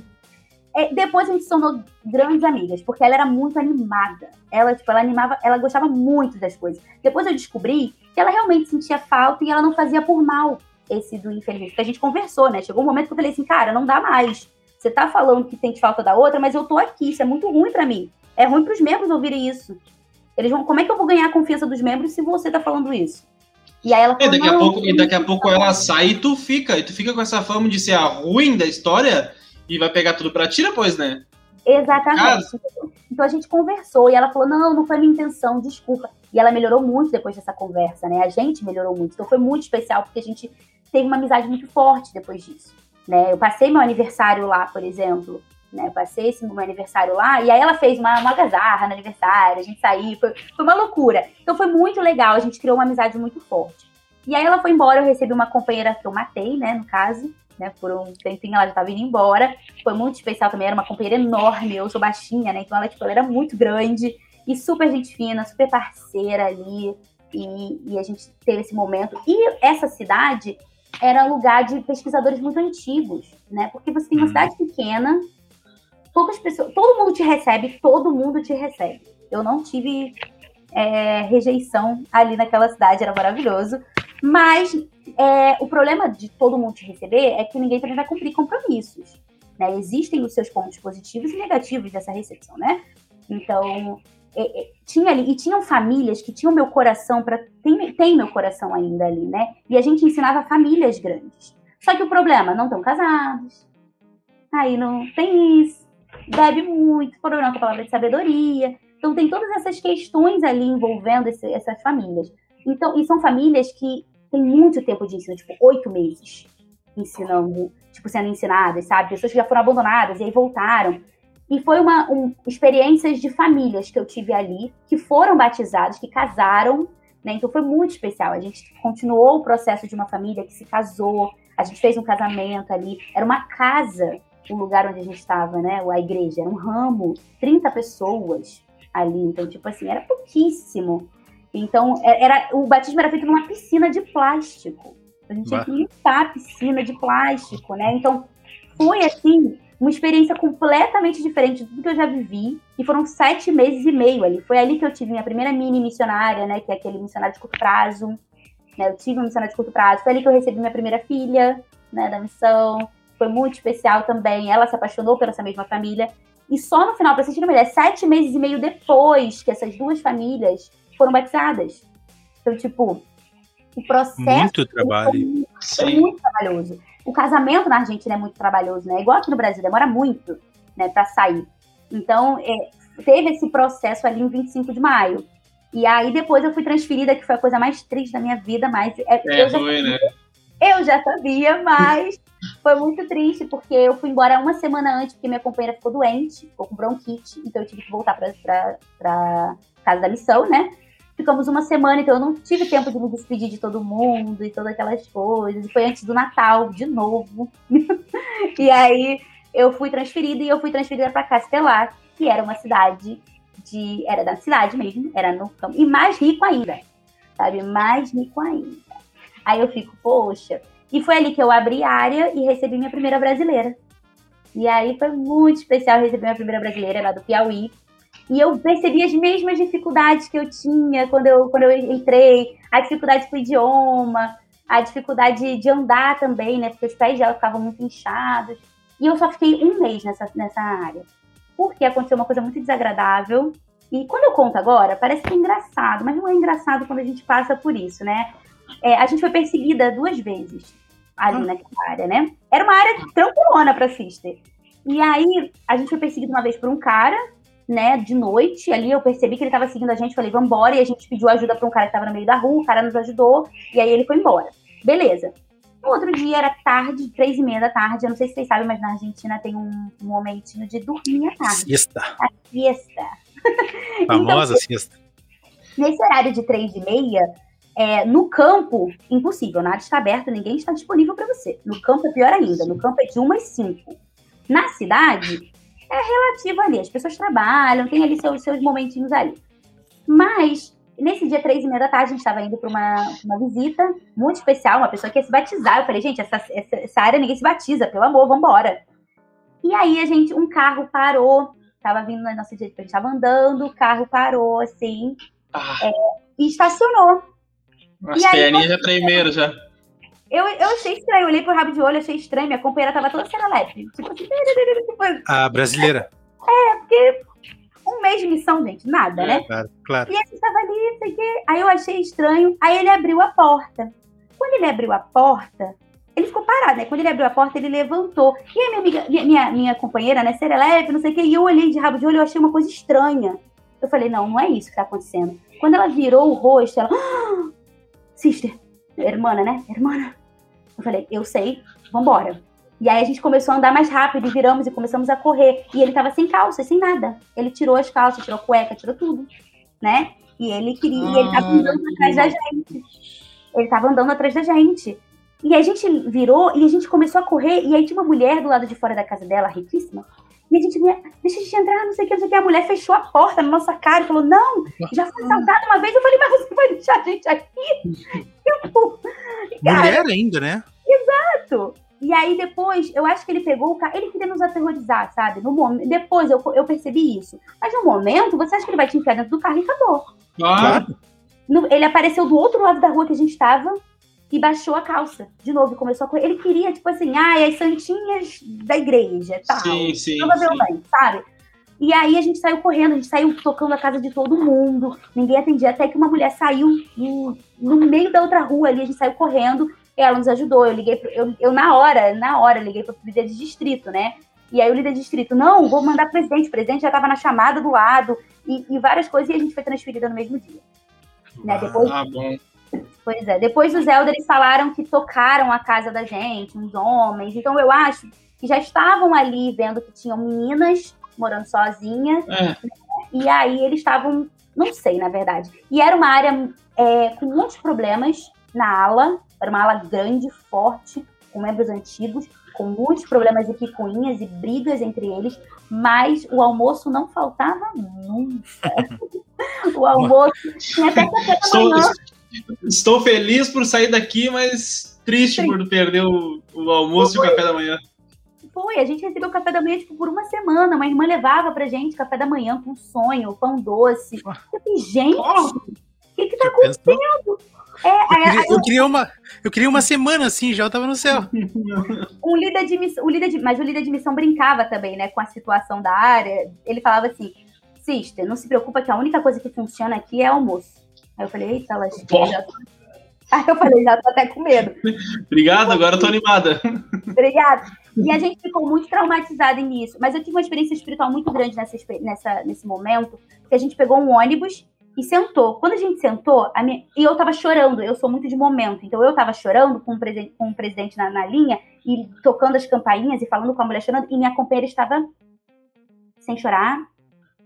É, depois a gente se tornou grandes amigas, porque ela era muito animada. Ela, tipo, ela animava, ela gostava muito das coisas. Depois eu descobri que ela realmente sentia falta e ela não fazia por mal esse do infelizmente. Porque a gente conversou, né? Chegou um momento que eu falei assim, cara, não dá mais. Você tá falando que sente falta da outra, mas eu tô aqui, isso é muito ruim para mim. É ruim para os membros ouvirem isso. Eles vão, como é que eu vou ganhar a confiança dos membros se você tá falando isso? E aí ela falou, e daqui a pouco, e daqui a pouco ela sai e tu fica, e tu fica com essa fama de ser a ruim da história e vai pegar tudo pra ti depois, né? Exatamente. Então a gente conversou e ela falou: não, não foi minha intenção, desculpa. E ela melhorou muito depois dessa conversa, né? A gente melhorou muito. Então foi muito especial, porque a gente teve uma amizade muito forte depois disso. Né? Eu passei meu aniversário lá, por exemplo. Né? Passei esse meu aniversário lá, e aí ela fez uma, uma gazarra no aniversário, a gente saiu, foi, foi uma loucura. Então foi muito legal, a gente criou uma amizade muito forte. E aí ela foi embora, eu recebi uma companheira que eu matei, né, no caso, né, por um tempinho ela já estava indo embora. Foi muito especial também, era uma companheira enorme, eu sou baixinha, né, então ela, tipo, ela era muito grande e super gente fina, super parceira ali. E, e a gente teve esse momento. E essa cidade era lugar de pesquisadores muito antigos, né? Porque você tem uma uhum. cidade pequena, poucas pessoas, todo mundo te recebe, todo mundo te recebe. Eu não tive é, rejeição ali naquela cidade, era maravilhoso. Mas é, o problema de todo mundo te receber é que ninguém também vai cumprir compromissos. Né? Existem os seus pontos positivos e negativos dessa recepção, né? Então, é, é, tinha ali, e tinham famílias que tinham meu coração para tem, tem meu coração ainda ali, né? E a gente ensinava famílias grandes. Só que o problema, não estão casados. Aí não tem isso bebe muito, problema com a palavra de sabedoria. Então tem todas essas questões ali envolvendo esse, essas famílias. Então, e são famílias que têm muito tempo de ensino, tipo, oito meses ensinando, tipo, sendo ensinadas, sabe? Pessoas que já foram abandonadas e aí voltaram. E foi uma um, experiências de famílias que eu tive ali, que foram batizadas, que casaram, né? Então foi muito especial. A gente continuou o processo de uma família que se casou, a gente fez um casamento ali. Era uma casa o lugar onde a gente estava, né? A igreja, era um ramo, 30 pessoas ali. Então, tipo assim, era pouquíssimo. Então, é, era, o batismo era feito numa piscina de plástico. A gente tinha que limpar a piscina de plástico, né? Então, foi assim, uma experiência completamente diferente de tudo que eu já vivi. E foram sete meses e meio ali. Foi ali que eu tive minha primeira mini missionária, né? Que é aquele missionário de curto prazo. Né? Eu tive uma missionária de curto prazo. Foi ali que eu recebi minha primeira filha, né? Da missão foi muito especial também. Ela se apaixonou pela essa mesma família. E só no final, para vocês terem uma ideia, sete meses e meio depois que essas duas famílias foram batizadas. Então, tipo, o processo. Muito trabalho. Foi, muito trabalhoso. O casamento na Argentina é muito trabalhoso, né? Igual aqui no Brasil, demora muito, né, para sair. Então, é, teve esse processo ali em 25 de maio. E aí depois eu fui transferida, que foi a coisa mais triste da minha vida, mas é, é eu, já foi, sabia, né? eu já sabia, mas foi muito triste, porque eu fui embora uma semana antes, porque minha companheira ficou doente, ficou com bronquite, então eu tive que voltar pra, pra, pra casa da missão, né? Ficamos uma semana, então eu não tive tempo de me despedir de todo mundo e todas aquelas coisas. E foi antes do Natal, de novo. e aí eu fui transferida e eu fui transferida para Castelar, que era uma cidade de. Era da cidade mesmo, era no campo. E mais rico ainda. Sabe? Mais rico ainda. Aí eu fico, poxa, e foi ali que eu abri área e recebi minha primeira brasileira. E aí foi muito especial receber minha primeira brasileira lá do Piauí. E eu percebi as mesmas dificuldades que eu tinha quando eu, quando eu entrei, a dificuldade com o idioma, a dificuldade de andar também, né? Porque os pés dela ficavam muito inchados. E eu só fiquei um mês nessa, nessa área. porque aconteceu uma coisa muito desagradável. E quando eu conto agora, parece que é engraçado, mas não é engraçado quando a gente passa por isso, né? É, a gente foi perseguida duas vezes ali ah. naquela área, né? Era uma área tranquilona pra Sister. E aí, a gente foi perseguido uma vez por um cara, né, de noite. Ali eu percebi que ele tava seguindo a gente, falei, vambora. E a gente pediu ajuda pra um cara que tava no meio da rua, o cara nos ajudou, e aí ele foi embora. Beleza. No outro dia era tarde, três e meia da tarde. Eu não sei se vocês sabem, mas na Argentina tem um, um momentinho de dormir à tarde. Siesta. A siesta. Famosa então, siesta. Nesse horário de três e meia, é, no campo, impossível, nada está aberto, ninguém está disponível para você. No campo é pior ainda, no campo é de uma às cinco. Na cidade, é relativo ali, as pessoas trabalham, tem ali seus, seus momentinhos ali. Mas, nesse dia, três e meia da tarde, a gente estava indo para uma, uma visita muito especial, uma pessoa que ia se batizar. Eu falei, gente, essa, essa, essa área ninguém se batiza, pelo amor, vambora. E aí, a gente, um carro parou, tava vindo na nossa direita, a gente tava andando, o carro parou, assim, ah. é, e estacionou. As perninhas já tremeram já. Eu, eu achei estranho, eu olhei pro rabo de olho, achei estranho, minha companheira tava toda serelepe. Tipo assim, tipo, a brasileira. É, porque um mês de missão, gente, nada, é, né? Claro, claro. E a gente tava ali, sei que. Aí eu achei estranho, aí ele abriu a porta. Quando ele abriu a porta, ele ficou parado, né? Quando ele abriu a porta, ele levantou. E a minha amiga, minha, minha, minha companheira, né, serelepe, não sei o que, e eu olhei de rabo de olho, eu achei uma coisa estranha. Eu falei, não, não é isso que tá acontecendo. Quando ela virou o rosto, ela. Ah! Sister, hermana, né? Hermana. Eu falei, eu sei, vambora. E aí a gente começou a andar mais rápido e viramos e começamos a correr. E ele tava sem calça, sem nada. Ele tirou as calças, tirou a cueca, tirou tudo, né? E ele queria, ah, e ele tava andando atrás da gente. Ele tava andando atrás da gente. E a gente virou e a gente começou a correr. E aí tinha uma mulher do lado de fora da casa dela, riquíssima, e a gente, deixa a gente entrar, não sei o que, não sei o que. A mulher fechou a porta na nossa cara e falou: Não, já foi assaltado uma vez. Eu falei: Mas você vai deixar a gente aqui? Tipo, mulher ainda, né? Exato. E aí depois, eu acho que ele pegou o carro, ele queria nos aterrorizar, sabe? No momento, depois eu, eu percebi isso. Mas no momento, você acha que ele vai te enfiar dentro do carro e acabou. Claro. ele apareceu do outro lado da rua que a gente estava e baixou a calça de novo começou a correr. Ele queria, tipo assim, ai, ah, as santinhas da igreja, tal. Sim, sim. Provavelmente, sim. sabe? E aí a gente saiu correndo, a gente saiu tocando a casa de todo mundo, ninguém atendia, até que uma mulher saiu no, no meio da outra rua ali, a gente saiu correndo, ela nos ajudou. Eu liguei, pro, eu, eu na hora, na hora, liguei para o líder de distrito, né? E aí o líder de distrito, não, vou mandar presidente, o presidente já estava na chamada do lado, e, e, várias coisas, e a gente foi transferida no mesmo dia. Né? Depois, ah, bom. Pois é. Depois os elders falaram que tocaram a casa da gente, uns homens. Então eu acho que já estavam ali vendo que tinham meninas morando sozinhas. É. E aí eles estavam, não sei, na verdade. E era uma área é, com muitos problemas na ala. Era uma ala grande, forte, com membros antigos, com muitos problemas de picuinhas e brigas entre eles. Mas o almoço não faltava nunca. o almoço tinha até café da manhã. Estou feliz por sair daqui, mas triste Sim. por perder o, o almoço Foi. e o café da manhã. Foi, a gente recebeu café da manhã tipo, por uma semana. Uma irmã levava pra gente café da manhã com sonho, pão doce. Eu falei, gente, o que que tá acontecendo? É, eu, queria, eu, queria, uma, eu queria uma semana assim, já eu tava no céu. um líder de missão, o líder de, mas o líder de missão brincava também, né, com a situação da área. Ele falava assim: Sister, não se preocupa que a única coisa que funciona aqui é almoço. Aí eu falei, eita, ela já... Aí eu falei, já tô até com medo. Obrigado, agora eu tô animada. Obrigada. E a gente ficou muito traumatizada nisso. Mas eu tive uma experiência espiritual muito grande nessa, nessa, nesse momento, que a gente pegou um ônibus e sentou. Quando a gente sentou, a minha... e eu tava chorando, eu sou muito de momento, então eu tava chorando com o, presidente, com o presidente na, na, linha e tocando as campainhas e falando com a mulher chorando, e minha companheira estava sem chorar,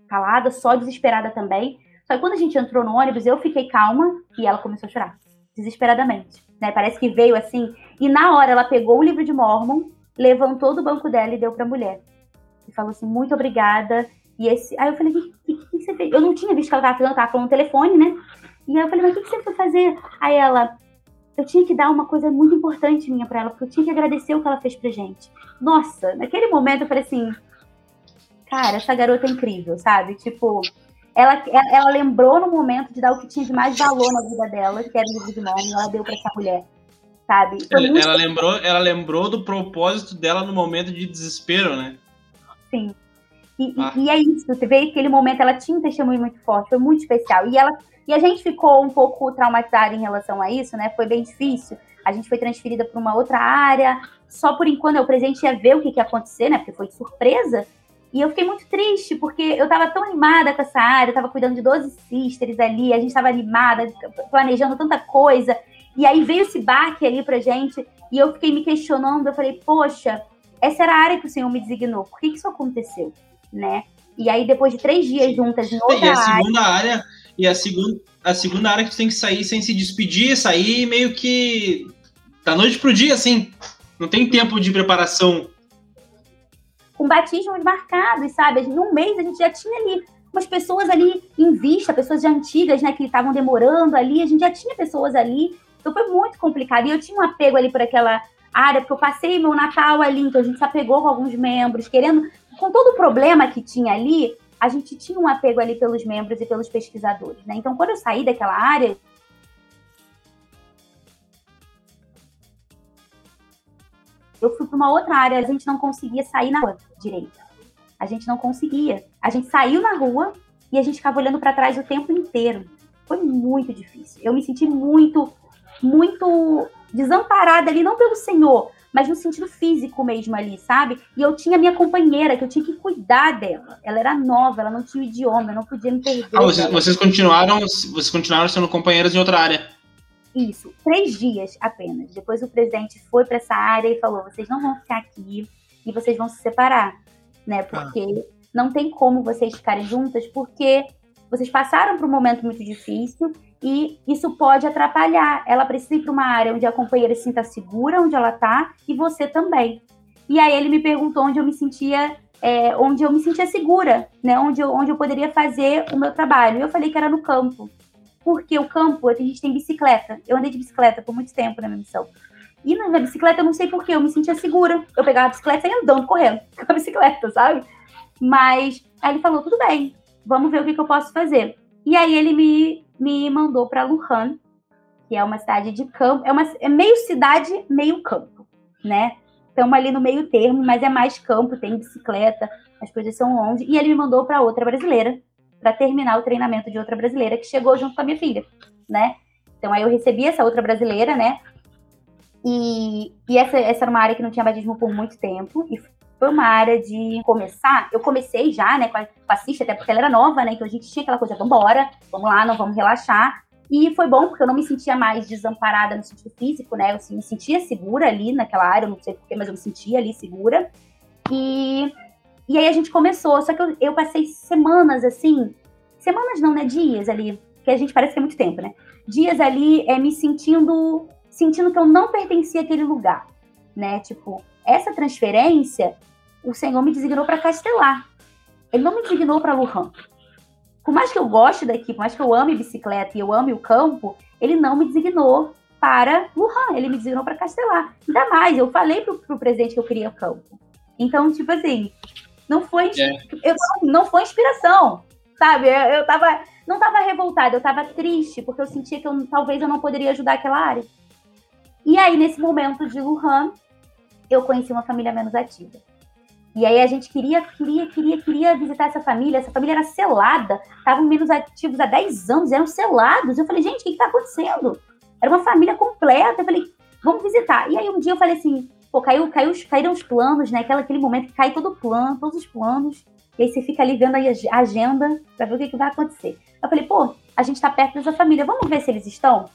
calada, só desesperada também. Só que quando a gente entrou no ônibus, eu fiquei calma e ela começou a chorar, desesperadamente. Né? Parece que veio assim. E na hora ela pegou o livro de Mormon, levantou do banco dela e deu para a mulher. E falou assim: muito obrigada. E esse. Aí eu falei: o que, que, que, você fez? Eu não tinha visto que ela estava falando, ela falando no telefone, né? E aí eu falei: mas o que, que você foi fazer? Aí ela. Eu tinha que dar uma coisa muito importante minha para ela, porque eu tinha que agradecer o que ela fez pra gente. Nossa, naquele momento eu falei assim: cara, essa garota é incrível, sabe? Tipo, ela, ela lembrou no momento de dar o que tinha de mais valor na vida dela, que era o livro de nome, ela deu para essa mulher, sabe? Ela, ela, lembrou, ela lembrou do propósito dela no momento de desespero, né? Sim. E, ah. e, e, é isso, você vê que aquele momento ela tinha um testemunho muito forte, foi muito especial. E ela e a gente ficou um pouco traumatizada em relação a isso, né? Foi bem difícil. A gente foi transferida para uma outra área. Só por enquanto eu presente ia ver o que, que ia acontecer, né? Porque foi de surpresa. E eu fiquei muito triste, porque eu estava tão animada com essa área, eu estava cuidando de 12 sisters ali, a gente estava animada, planejando tanta coisa. E aí veio esse baque ali pra gente, e eu fiquei me questionando, eu falei, poxa, essa era a área que o Senhor me designou, por que, que isso aconteceu, né? E aí, depois de três dias juntas em outra e a segunda área, área e a segunda, a segunda área que tu tem que sair sem se despedir, sair meio que da noite pro dia, assim. Não tem tempo de preparação. Com batismos marcados, sabe? Num mês a gente já tinha ali umas pessoas ali em vista, pessoas já antigas, né, que estavam demorando ali, a gente já tinha pessoas ali. Então foi muito complicado. E eu tinha um apego ali por aquela área, porque eu passei meu Natal ali, então a gente se apegou com alguns membros, querendo, com todo o problema que tinha ali, a gente tinha um apego ali pelos membros e pelos pesquisadores, né? Então, quando eu saí daquela área, eu fui para uma outra área, a gente não conseguia sair na rua direito. A gente não conseguia. A gente saiu na rua e a gente ficava olhando para trás o tempo inteiro. Foi muito difícil. Eu me senti muito, muito desamparada ali, não pelo Senhor, mas no sentido físico mesmo ali, sabe? E eu tinha minha companheira, que eu tinha que cuidar dela. Ela era nova, ela não tinha idioma, eu não podia me perder. Ah, vocês, vocês, continuaram, vocês continuaram sendo companheiras em outra área? Isso, três dias apenas. Depois o presidente foi para essa área e falou: vocês não vão ficar aqui e vocês vão se separar, né? Ah. Porque ah. não tem como vocês ficarem juntas, porque vocês passaram por um momento muito difícil e isso pode atrapalhar. Ela precisa ir para uma área onde a companheira se sinta segura, onde ela está, e você também. E aí ele me perguntou onde eu me sentia, é, onde eu me sentia segura, né? Onde eu, onde eu poderia fazer o meu trabalho. E eu falei que era no campo. Porque o campo, a gente tem bicicleta. Eu andei de bicicleta por muito tempo na minha missão. E na bicicleta, eu não sei porquê, eu me sentia segura. Eu pegava a bicicleta e andando, correndo com a bicicleta, sabe? Mas aí ele falou: tudo bem, vamos ver o que, que eu posso fazer. E aí ele me me mandou para Lujan, que é uma cidade de campo, é, uma, é meio cidade, meio campo, né? Estamos ali no meio termo, mas é mais campo, tem bicicleta, as coisas são longe. E ele me mandou para outra brasileira, para terminar o treinamento de outra brasileira que chegou junto com a minha filha, né? Então aí eu recebi essa outra brasileira, né? E, e essa, essa era uma área que não tinha batismo por muito tempo. E foi uma área de começar. Eu comecei já, né, com a, com a até porque ela era nova, né? Então a gente tinha aquela coisa, vambora, vamos lá, não vamos relaxar. E foi bom porque eu não me sentia mais desamparada no sentido físico, né? Eu me sentia segura ali naquela área, eu não sei porquê, mas eu me sentia ali segura. E, e aí a gente começou, só que eu, eu passei semanas assim, semanas não, né? Dias ali, que a gente parece que é muito tempo, né? Dias ali é, me sentindo, sentindo que eu não pertencia àquele lugar, né? Tipo, essa transferência o Senhor me designou para Castelar. Ele não me designou para Lujan. Por mais que eu goste daqui, por mais que eu ame bicicleta e eu ame o campo, ele não me designou para Lujan, ele me designou para Castelar. Ainda mais, eu falei pro, pro presidente que eu queria campo. Então, tipo assim, não foi, é. eu, não foi inspiração, sabe? Eu, eu tava, não tava revoltada, eu tava triste, porque eu sentia que eu, talvez eu não poderia ajudar aquela área. E aí, nesse momento de Lujan, eu conheci uma família menos ativa. E aí a gente queria, queria, queria, queria visitar essa família. Essa família era selada, estavam menos ativos há 10 anos, eram selados. Eu falei, gente, o que está acontecendo? Era uma família completa. Eu falei, vamos visitar. E aí um dia eu falei assim, pô, caiu, caiu, caíram os planos, né? Aquela, aquele momento que cai todo o plano, todos os planos. E aí você fica ali vendo a agenda para ver o que, que vai acontecer. Eu falei, pô, a gente está perto dessa família, vamos ver se eles estão?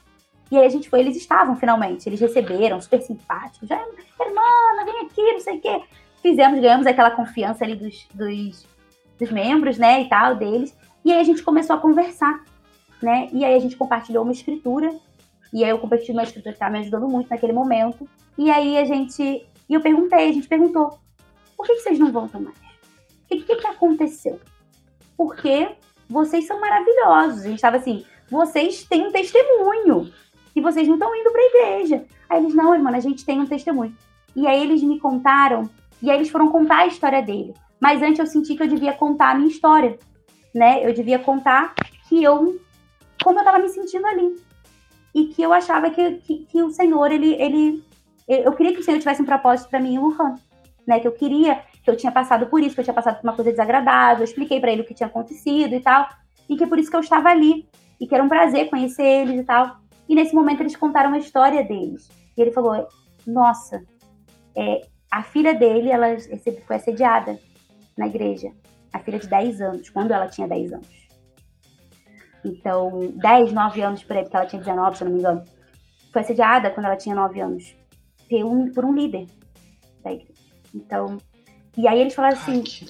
E aí a gente foi, eles estavam finalmente, eles receberam, super simpáticos. Já, irmã, vem aqui, não sei o quê fizemos, ganhamos aquela confiança ali dos, dos, dos membros, né, e tal, deles. E aí a gente começou a conversar, né? E aí a gente compartilhou uma escritura. E aí eu compartilhei uma escritura que estava me ajudando muito naquele momento. E aí a gente. E eu perguntei, a gente perguntou: por que, que vocês não voltam mais? O que, que, que aconteceu? Porque vocês são maravilhosos. A gente estava assim: vocês têm um testemunho. E vocês não estão indo para a igreja. Aí eles: não, irmã, a gente tem um testemunho. E aí eles me contaram e aí eles foram contar a história dele. Mas antes eu senti que eu devia contar a minha história, né? Eu devia contar que eu, como eu estava me sentindo ali. E que eu achava que, que, que, o Senhor, ele, ele. Eu queria que o Senhor tivesse um propósito para mim em Wuhan, né? Que eu queria que eu tinha passado por isso, que eu tinha passado por uma coisa desagradável, eu expliquei para ele o que tinha acontecido e tal, e que é por isso que eu estava ali, e que era um prazer conhecer eles e tal. E nesse momento eles contaram a história deles. E ele falou: Nossa, é, a filha dele ela foi assediada na igreja. A filha de 10 anos, quando ela tinha 10 anos. Então, 10, 9 anos por aí, porque ela tinha 19, se eu não me engano. Foi assediada quando ela tinha 9 anos. Por um, por um líder da igreja. Então, e aí eles falaram assim. que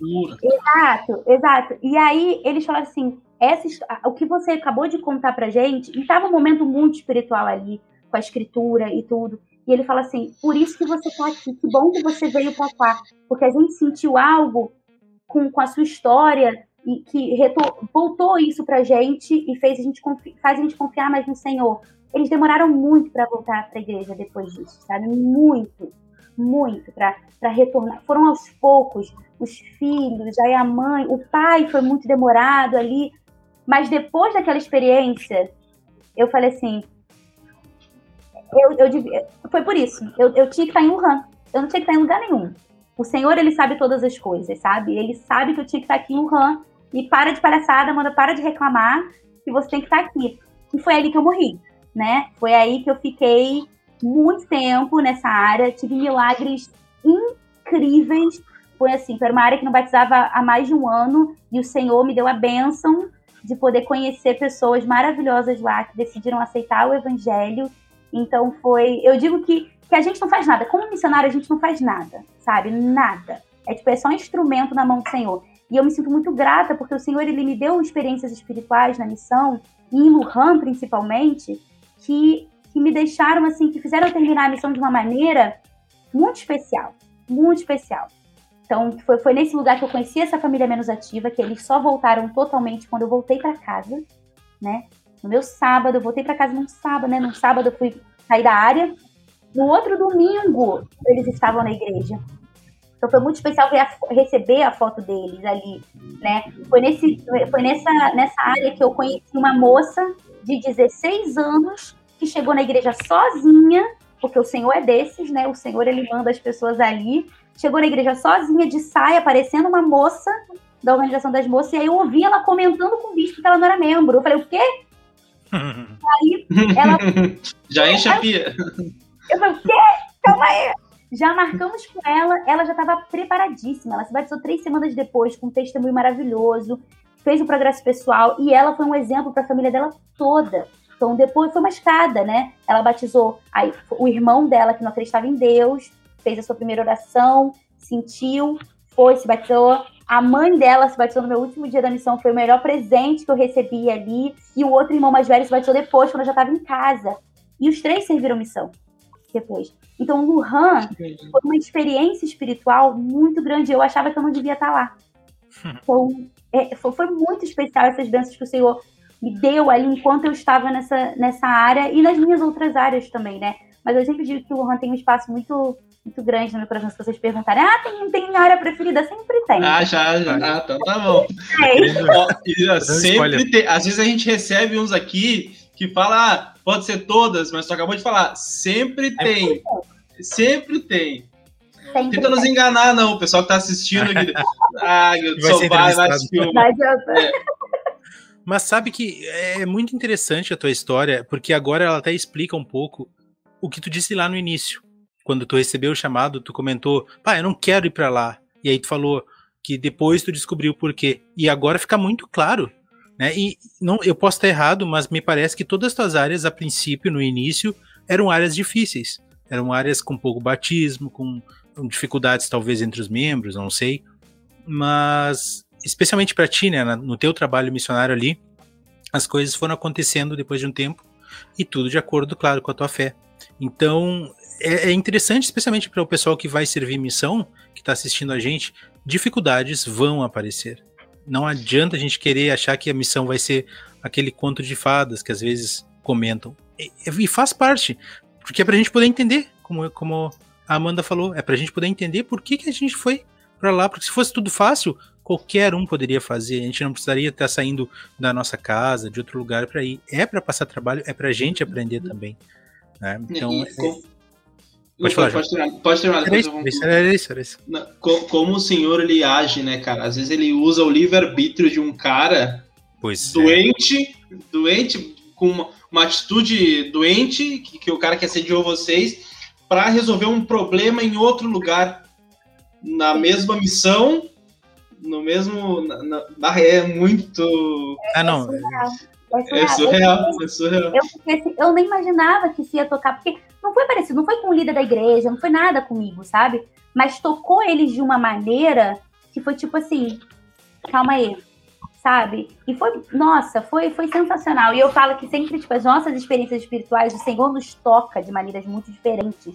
loucura. Exato, exato. E aí eles falaram assim: essa, o que você acabou de contar pra gente, e tava um momento muito espiritual ali, com a escritura e tudo. E ele fala assim: por isso que você tá aqui, que bom que você veio pra cá, porque a gente sentiu algo com, com a sua história e que voltou isso pra gente e fez a gente faz a gente confiar mais no Senhor. Eles demoraram muito para voltar para a igreja depois disso, sabe? Muito, muito para retornar. Foram aos poucos, os filhos, aí a mãe, o pai foi muito demorado ali, mas depois daquela experiência, eu falei assim, eu, eu devia, foi por isso, eu, eu tinha que estar em Wuhan, eu não tinha que estar em lugar nenhum. O Senhor, ele sabe todas as coisas, sabe? Ele sabe que eu tinha que estar aqui em Wuhan e para de palhaçada, manda para de reclamar que você tem que estar aqui. E foi ali que eu morri, né? Foi aí que eu fiquei muito tempo nessa área, tive milagres incríveis. Foi assim, foi uma área que não batizava há mais de um ano e o Senhor me deu a bênção de poder conhecer pessoas maravilhosas lá que decidiram aceitar o evangelho. Então foi, eu digo que, que a gente não faz nada. Como missionário, a gente não faz nada, sabe? Nada. É tipo, é só um instrumento na mão do Senhor. E eu me sinto muito grata porque o Senhor ele me deu experiências espirituais na missão, e em Luhan principalmente, que, que me deixaram assim, que fizeram terminar a missão de uma maneira muito especial, muito especial. Então, foi, foi nesse lugar que eu conheci essa família menos ativa, que eles só voltaram totalmente quando eu voltei para casa, né? No meu sábado, eu voltei para casa num sábado, né? Num sábado eu fui sair da área. No outro domingo, eles estavam na igreja. Então foi muito especial ver a, receber a foto deles ali, né? Foi, nesse, foi nessa, nessa área que eu conheci uma moça de 16 anos que chegou na igreja sozinha, porque o Senhor é desses, né? O Senhor ele manda as pessoas ali. Chegou na igreja sozinha, de saia, parecendo uma moça da organização das moças, e aí eu ouvi ela comentando com o bispo que ela não era membro. Eu falei, o quê? aí ela. Já enche a pia. Eu falei, o quê? Calma aí. Já marcamos com ela, ela já estava preparadíssima. Ela se batizou três semanas depois, com um testemunho maravilhoso, fez o progresso pessoal e ela foi um exemplo para a família dela toda. Então, depois foi uma escada, né? Ela batizou o irmão dela, que não acreditava em Deus, fez a sua primeira oração, sentiu, foi, se batizou. A mãe dela se batizou no meu último dia da missão, foi o melhor presente que eu recebi ali. E o outro irmão mais velho se batizou depois, quando eu já estava em casa. E os três serviram missão depois. Então, Luhan foi uma experiência espiritual muito grande. Eu achava que eu não devia estar lá. Então, é, foi, foi, muito especial essas danças que o Senhor me deu ali enquanto eu estava nessa, nessa área e nas minhas outras áreas também, né? Mas eu sempre digo que o Luhan tem um espaço muito muito grande no meu coração. Se vocês perguntarem, ah, tem, tem área preferida? Sempre tem. Ah, já, já. Ah, então tá bom. É. sempre tem. Às vezes a gente recebe uns aqui que fala, ah, pode ser todas, mas tu acabou de falar, sempre tem. Sempre tem. Sempre Tenta nos enganar, não. O pessoal que tá assistindo aqui. ah, só vai, vai Mas, é. mas sabe que é muito interessante a tua história, porque agora ela até explica um pouco o que tu disse lá no início. Quando tu recebeu o chamado, tu comentou, pá, eu não quero ir para lá. E aí tu falou que depois tu descobriu o porquê. E agora fica muito claro né? E não, eu posso estar errado, mas me parece que todas as tuas áreas, a princípio, no início, eram áreas difíceis. Eram áreas com pouco batismo, com, com dificuldades talvez entre os membros, não sei. Mas, especialmente para ti, né, no teu trabalho missionário ali, as coisas foram acontecendo depois de um tempo e tudo de acordo, claro, com a tua fé. Então, é, é interessante, especialmente para o pessoal que vai servir missão, que está assistindo a gente, dificuldades vão aparecer não adianta a gente querer achar que a missão vai ser aquele conto de fadas que às vezes comentam. E, e faz parte, porque é pra gente poder entender, como, como a Amanda falou, é pra gente poder entender por que, que a gente foi para lá, porque se fosse tudo fácil, qualquer um poderia fazer, a gente não precisaria estar saindo da nossa casa, de outro lugar para ir. É para passar trabalho, é pra gente aprender também. Né? Então, e, é... Pode, falar, pode, terminar, pode terminar. Era isso, vou... era isso, era isso. Como o senhor ele age, né, cara? Às vezes ele usa o livre-arbítrio de um cara pois é. doente, é. doente, com uma, uma atitude doente, que, que, o cara que assediou vocês, para resolver um problema em outro lugar, na mesma missão, no mesmo. Na, na, na é muito. Ah, não. É surreal, é surreal. Eu, assim, eu nem imaginava que isso ia tocar, porque não foi parecido, não foi com o líder da igreja, não foi nada comigo, sabe? Mas tocou eles de uma maneira que foi tipo assim, calma aí, sabe? E foi, nossa, foi, foi sensacional. E eu falo que sempre, tipo, as nossas experiências espirituais, o Senhor nos toca de maneiras muito diferentes.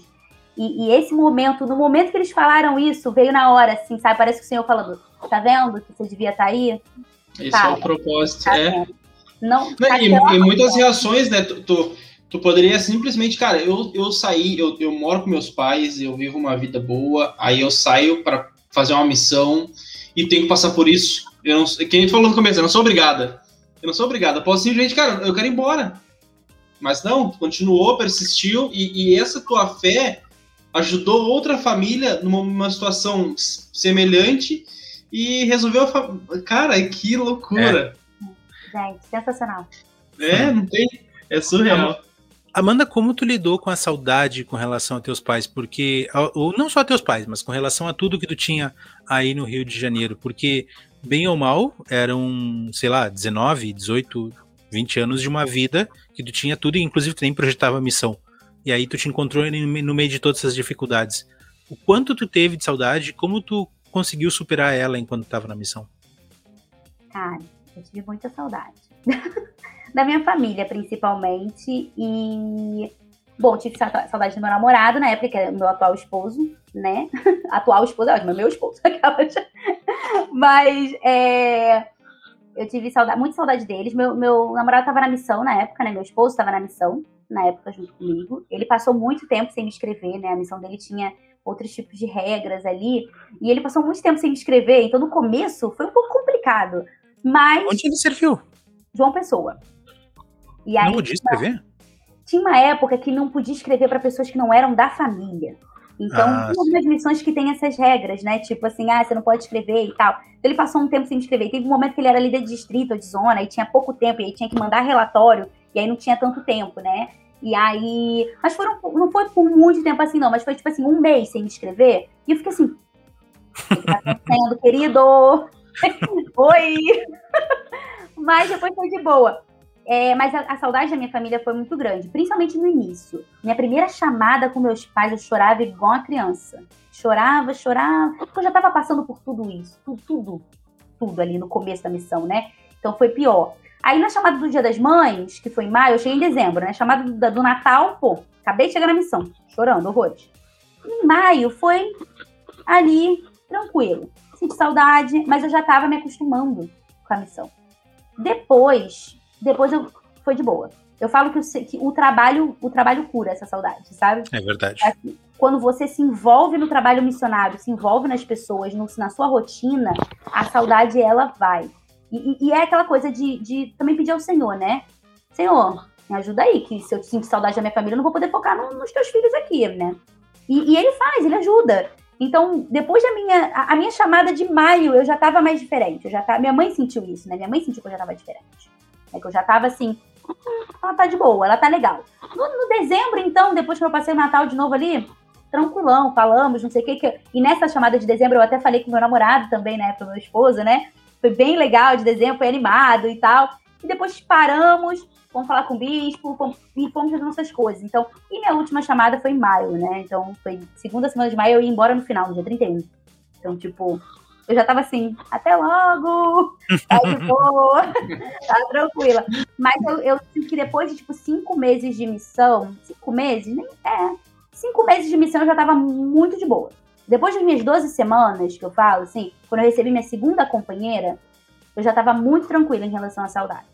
E, e, esse momento, no momento que eles falaram isso, veio na hora, assim, sabe? Parece que o Senhor falando, tá vendo que você devia estar tá aí? Esse tá, é o propósito, tá é. Vendo? Não, e, e muitas reações, né? Tu, tu, tu, poderia simplesmente, cara, eu, eu saí, eu, eu moro com meus pais, eu vivo uma vida boa, aí eu saio para fazer uma missão e tenho que passar por isso. Eu não, quem falou no começo, eu não sou obrigada. Eu não sou obrigada. Eu posso simplesmente, cara, eu quero ir embora. Mas não, continuou, persistiu, e, e essa tua fé ajudou outra família numa situação semelhante e resolveu. Cara, que loucura! É. Gente, sensacional. É, não tem. É surreal. Amanda, como tu lidou com a saudade com relação a teus pais? Porque, ou não só a teus pais, mas com relação a tudo que tu tinha aí no Rio de Janeiro? Porque, bem ou mal, eram, sei lá, 19, 18, 20 anos de uma vida que tu tinha tudo, e inclusive tu nem projetava missão. E aí tu te encontrou no meio de todas essas dificuldades. O quanto tu teve de saudade, como tu conseguiu superar ela enquanto estava na missão? Cara, eu tive muita saudade. da minha família, principalmente. E. Bom, tive saudade do meu namorado na época, que é meu atual esposo, né? atual esposo, é ótimo, é meu esposo. Mas é, eu tive saudade, muita saudade deles. Meu, meu namorado estava na missão na época, né? Meu esposo estava na missão na época junto comigo. Ele passou muito tempo sem me escrever, né? A missão dele tinha outros tipos de regras ali. E ele passou muito tempo sem me escrever, então no começo foi um pouco complicado. Mas. Onde ele serviu? João Pessoa. E aí, não podia escrever? Tinha uma época que não podia escrever para pessoas que não eram da família. Então, ah, tem algumas missões que tem essas regras, né? Tipo assim, ah, você não pode escrever e tal. Então, ele passou um tempo sem escrever. Teve um momento que ele era líder de distrito ou de zona e tinha pouco tempo, e aí tinha que mandar relatório, e aí não tinha tanto tempo, né? E aí. Mas foram, não foi por muito tempo assim, não, mas foi tipo assim, um mês sem escrever. E eu fiquei assim. O que tá acontecendo, querido? Oi! mas depois foi de boa. É, mas a, a, saudade da minha família foi muito grande, principalmente no início. Minha primeira chamada com meus pais, eu chorava igual uma criança. Chorava, chorava, porque eu já estava passando por tudo isso, tudo, tudo, tudo ali no começo da missão, né? Então foi pior. Aí na chamada do Dia das Mães, que foi em maio, eu cheguei em dezembro, né? Chamada do, do Natal, pô, acabei de chegar na missão, chorando, horrores. Em maio foi ali, tranquilo senti saudade, mas eu já estava me acostumando com a missão. Depois, depois eu foi de boa. Eu falo que o, que o trabalho, o trabalho cura essa saudade, sabe? É verdade. Assim, quando você se envolve no trabalho missionário, se envolve nas pessoas, no, na sua rotina, a saudade ela vai. E, e, é aquela coisa de, de também pedir ao Senhor, né? Senhor, me ajuda aí, que se eu sinto saudade da minha família, eu não vou poder focar no, nos teus filhos aqui, né? E, e, ele faz, ele ajuda. Então, depois da minha, a, a minha chamada de maio, eu já estava mais diferente. Eu já tava, minha mãe sentiu isso, né? Minha mãe sentiu que eu já estava diferente. É que eu já estava assim, hum, ela tá de boa, ela tá legal. No, no, dezembro, então, depois que eu passei o Natal de novo ali, tranquilão, falamos, não sei o que, que. E nessa chamada de dezembro eu até falei com meu namorado também, né? Pro meu esposo, né? Foi bem legal de dezembro, foi animado e tal. E depois paramos, fomos falar com o bispo, fomos, e fomos fazer nossas coisas. Então, e minha última chamada foi em maio, né? Então, foi segunda semana de maio, eu ia embora no final, no dia 31. Então, tipo, eu já tava assim, até logo, tá de boa, tá tranquila. Mas eu, eu sinto que depois de, tipo, cinco meses de missão, cinco meses, nem é, cinco meses de missão eu já tava muito de boa. Depois das minhas 12 semanas, que eu falo, assim, quando eu recebi minha segunda companheira, eu já tava muito tranquila em relação à saudade.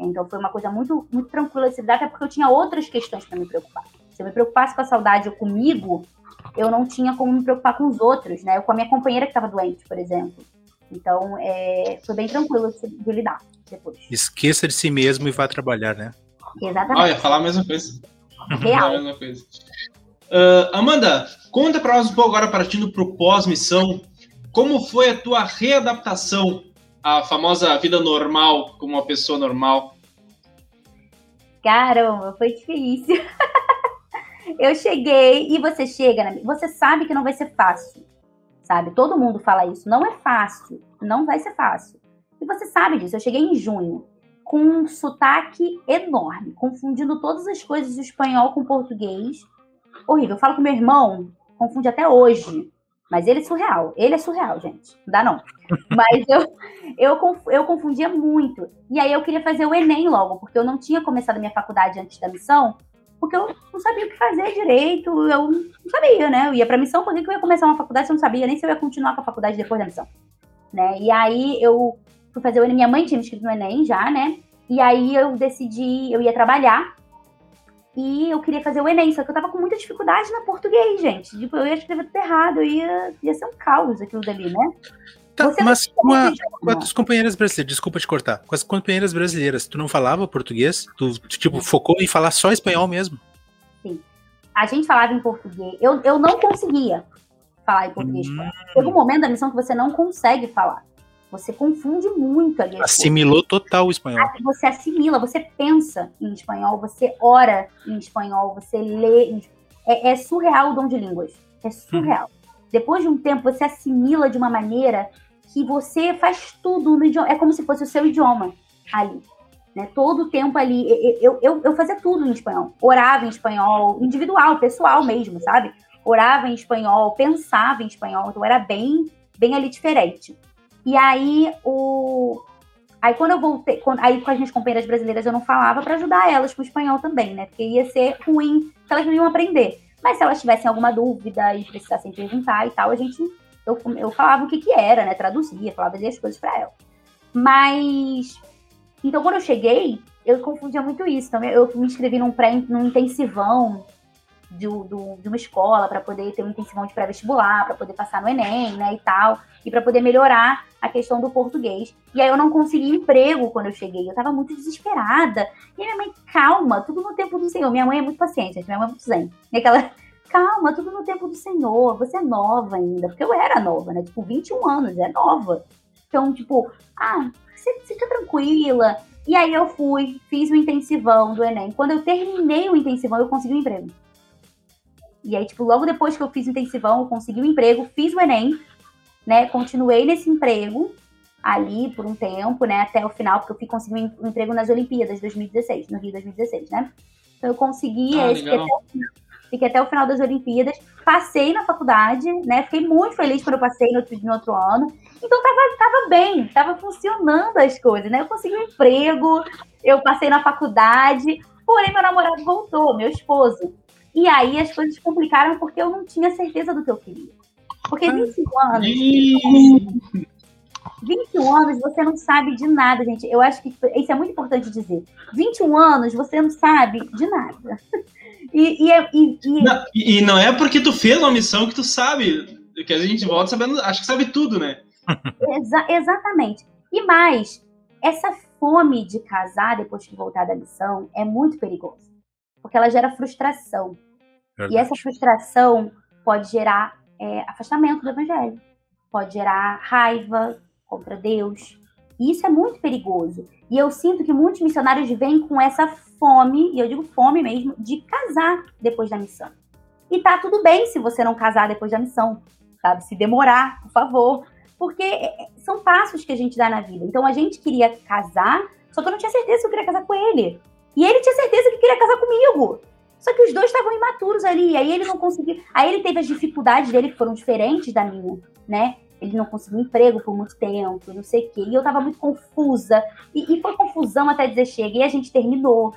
Então foi uma coisa muito, muito tranquila de se lidar, até porque eu tinha outras questões para me preocupar. Se eu me preocupasse com a saudade ou comigo, eu não tinha como me preocupar com os outros, né? Eu com a minha companheira que estava doente, por exemplo. Então, é, foi bem tranquilo de, de, lidar depois. Esqueça de si mesmo e vá trabalhar, né? Exatamente. Olha, falar a mesma coisa. Real. A mesma coisa. Uh, Amanda, conta para nós um pouco agora, partindo para o pós-missão, como foi a tua readaptação à famosa vida normal, como uma pessoa normal? Caramba, foi difícil. eu cheguei e você chega, né? você sabe que não vai ser fácil, sabe? Todo mundo fala isso, não é fácil, não vai ser fácil. E você sabe disso. Eu cheguei em junho com um sotaque enorme, confundindo todas as coisas do espanhol com português. Horrível. Eu falo com meu irmão, confunde até hoje. Mas ele é surreal. Ele é surreal, gente. Não dá não. Mas eu, eu, eu confundia muito. E aí eu queria fazer o Enem logo, porque eu não tinha começado a minha faculdade antes da missão, porque eu não sabia o que fazer direito. Eu não sabia, né? Eu ia pra missão, por que eu ia começar uma faculdade se eu não sabia nem se eu ia continuar com a faculdade depois da missão? Né? E aí eu fui fazer o Enem. Minha mãe tinha me inscrito no Enem já, né? E aí eu decidi, eu ia trabalhar e eu queria fazer o Enem, só que eu tava com muita dificuldade na português, gente. Tipo, eu ia escrever tudo errado, eu ia, ia ser um caos aquilo dali, né? Tá, mas com, a, com as companheiras brasileiras, desculpa te cortar, com as companheiras brasileiras, tu não falava português? Tu, tipo, focou em falar só espanhol mesmo? Sim. A gente falava em português. Eu, eu não conseguia falar em português. Hum. Chega um momento da missão que você não consegue falar. Você confunde muito ali. Assimilou total o espanhol. Você assimila, você pensa em espanhol, você ora em espanhol, você lê. Em... É, é, surreal o dom de línguas. É surreal. Hum. Depois de um tempo, você assimila de uma maneira que você faz tudo no idioma. É como se fosse o seu idioma ali. Né? Todo o tempo ali. Eu, eu, eu fazia tudo em espanhol. Orava em espanhol, individual, pessoal mesmo, sabe? Orava em espanhol, pensava em espanhol. Então era bem, bem ali diferente. E aí, o. Aí quando eu voltei, quando, aí com as minhas companheiras brasileiras eu não falava para ajudar elas com o espanhol também, né? Porque ia ser ruim se elas não iam aprender. Mas se elas tivessem alguma dúvida e precisassem perguntar e tal, a gente eu, eu falava o que que era, né? Traduzia, falava as coisas para ela. Mas então quando eu cheguei, eu confundia muito isso. Então eu me inscrevi num pré num intensivão do, do, de uma escola para poder ter um intensivão de pré-vestibular, para poder passar no Enem, né, e tal, e para poder melhorar a questão do português. E aí eu não consegui emprego quando eu cheguei, eu tava muito desesperada. E minha mãe, calma, tudo no tempo do Senhor. Minha mãe é muito paciente, minha mãe é muito zen. E aquela, calma, tudo no tempo do Senhor, você é nova ainda, porque eu era nova, né, tipo, 21 anos, é nova. Então, tipo, ah, você fica tranquila. E aí eu fui, fiz o intensivão do Enem. Quando eu terminei o intensivão, eu consegui um emprego. E aí, tipo, logo depois que eu fiz intensivão, eu consegui um emprego, fiz o Enem, né? Continuei nesse emprego ali por um tempo, né? Até o final, porque eu fui conseguir um emprego nas Olimpíadas de 2016, no Rio 2016, né? Então eu consegui ah, esse, até, fiquei até o final das Olimpíadas, passei na faculdade, né? Fiquei muito feliz quando eu passei no outro, no outro ano. Então tava, tava bem, tava funcionando as coisas, né? Eu consegui um emprego, eu passei na faculdade, porém meu namorado voltou, meu esposo. E aí as coisas complicaram porque eu não tinha certeza do que eu queria. Porque 25 anos. 21 anos você não sabe de nada, gente. Eu acho que isso é muito importante dizer. 21 anos você não sabe de nada. E, e, é, e, e... Não, e não é porque tu fez uma missão que tu sabe. Que a gente volta sabendo, acho que sabe tudo, né? Exa exatamente. E mais, essa fome de casar depois que voltar da missão é muito perigosa. Porque ela gera frustração. Verdade. E essa frustração pode gerar é, afastamento do evangelho, pode gerar raiva contra Deus. E isso é muito perigoso. E eu sinto que muitos missionários vêm com essa fome, e eu digo fome mesmo, de casar depois da missão. E tá tudo bem se você não casar depois da missão, sabe? Se demorar, por favor. Porque é, é, são passos que a gente dá na vida. Então a gente queria casar, só que eu não tinha certeza que eu queria casar com ele. E ele tinha certeza que queria casar comigo. Só que os dois estavam imaturos ali, aí ele não conseguiu. Aí ele teve as dificuldades dele que foram diferentes da minha, né? Ele não conseguiu emprego por muito tempo, não sei o quê. E eu tava muito confusa. E, e foi confusão até dizer chega. E a gente terminou,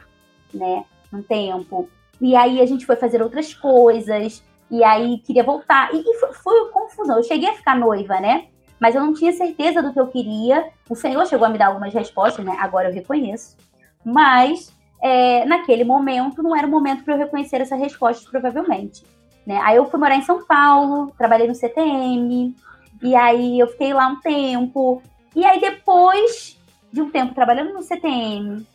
né? Um tempo. E aí a gente foi fazer outras coisas. E aí queria voltar. E, e foi, foi confusão. Eu cheguei a ficar noiva, né? Mas eu não tinha certeza do que eu queria. O Senhor chegou a me dar algumas respostas, né? Agora eu reconheço. Mas é, naquele momento não era o momento para eu reconhecer essa resposta, provavelmente. Né? Aí eu fui morar em São Paulo, trabalhei no CTM, e aí eu fiquei lá um tempo. E aí depois de um tempo trabalhando no CTM,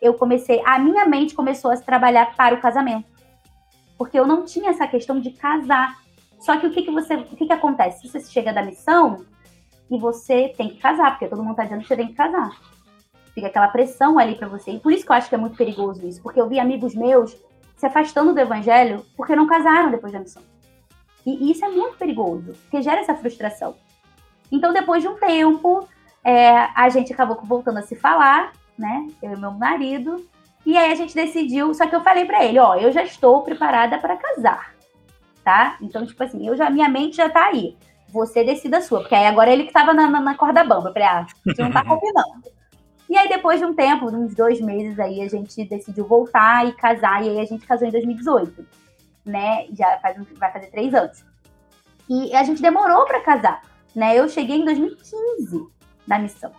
eu comecei, a minha mente começou a se trabalhar para o casamento. porque eu não tinha essa questão de casar. Só que o que, que você, o que, que acontece? Você chega da missão e você tem que casar, porque todo mundo tá dizendo que você tem que casar. Fica aquela pressão ali para você. E por isso que eu acho que é muito perigoso isso, porque eu vi amigos meus se afastando do evangelho porque não casaram depois da missão. E isso é muito perigoso, porque gera essa frustração. Então, depois de um tempo, é, a gente acabou voltando a se falar, né? Eu e meu marido. E aí a gente decidiu, só que eu falei para ele, ó, eu já estou preparada para casar, tá? Então, tipo assim, eu já, minha mente já tá aí. Você decida a sua, porque aí agora ele que tava na, na, na corda bamba. Eu falei, ah, você não tá combinando. E aí, depois de um tempo, uns dois meses aí, a gente decidiu voltar e casar, e aí a gente casou em 2018, né? Já faz, vai fazer três anos. E a gente demorou para casar, né? Eu cheguei em 2015 na missão.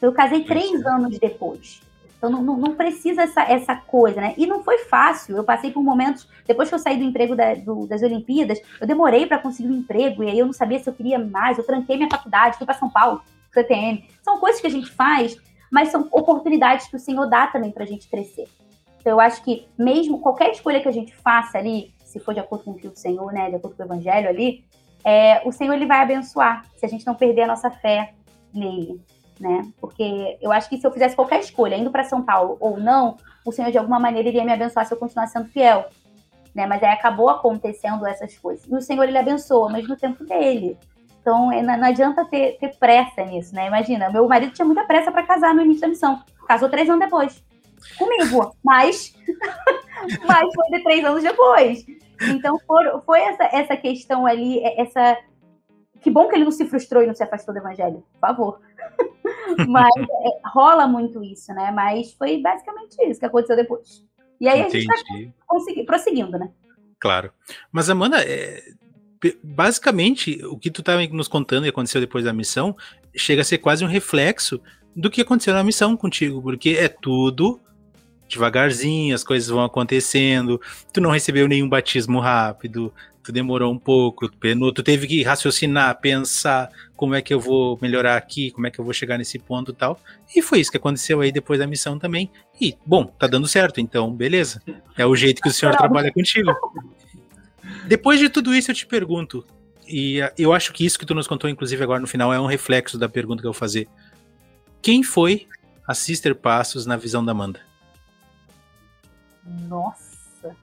Eu casei três anos depois. Então não, não, não, precisa essa, essa coisa, né? E não foi fácil. Eu passei por momentos. Depois que eu saí do emprego da, do, das Olimpíadas, eu demorei para conseguir um emprego, e aí eu não sabia se eu queria mais. Eu tranquei minha faculdade, fui para São Paulo, CTM. São coisas que a gente faz, mas são oportunidades que o Senhor dá também para a gente crescer. Então eu acho que mesmo qualquer escolha que a gente faça ali, se for de acordo com o que o Senhor, né, de acordo com o Evangelho ali, é, o Senhor ele vai abençoar, se a gente não perder a nossa fé nele né? Porque eu acho que se eu fizesse qualquer escolha, indo para São Paulo ou não, o Senhor de alguma maneira iria me abençoar se eu continuasse sendo fiel, né? Mas aí acabou acontecendo essas coisas. E o Senhor ele abençoa, mas no tempo dele. Então é, não adianta ter, ter, pressa nisso, né? Imagina, meu marido tinha muita pressa para casar no início da missão. Casou três anos depois. Comigo, mas, mas foi de três anos depois. Então foi, foi essa, essa questão ali, essa. Que bom que ele não se frustrou e não se afastou do evangelho, por favor. Mas é, rola muito isso, né? Mas foi basicamente isso que aconteceu depois. E aí Entendi. a gente tá prosseguindo, né? Claro. Mas, Amanda, é, basicamente, o que tu tá nos contando e aconteceu depois da missão chega a ser quase um reflexo do que aconteceu na missão contigo, porque é tudo devagarzinho, as coisas vão acontecendo, tu não recebeu nenhum batismo rápido, tu demorou um pouco, tu teve que raciocinar, pensar como é que eu vou melhorar aqui, como é que eu vou chegar nesse ponto e tal. E foi isso que aconteceu aí depois da missão também. E, bom, tá dando certo, então, beleza. É o jeito que o senhor trabalha contigo. Depois de tudo isso, eu te pergunto, e eu acho que isso que tu nos contou, inclusive agora no final, é um reflexo da pergunta que eu vou fazer. Quem foi a Sister Passos na visão da Amanda? Nossa.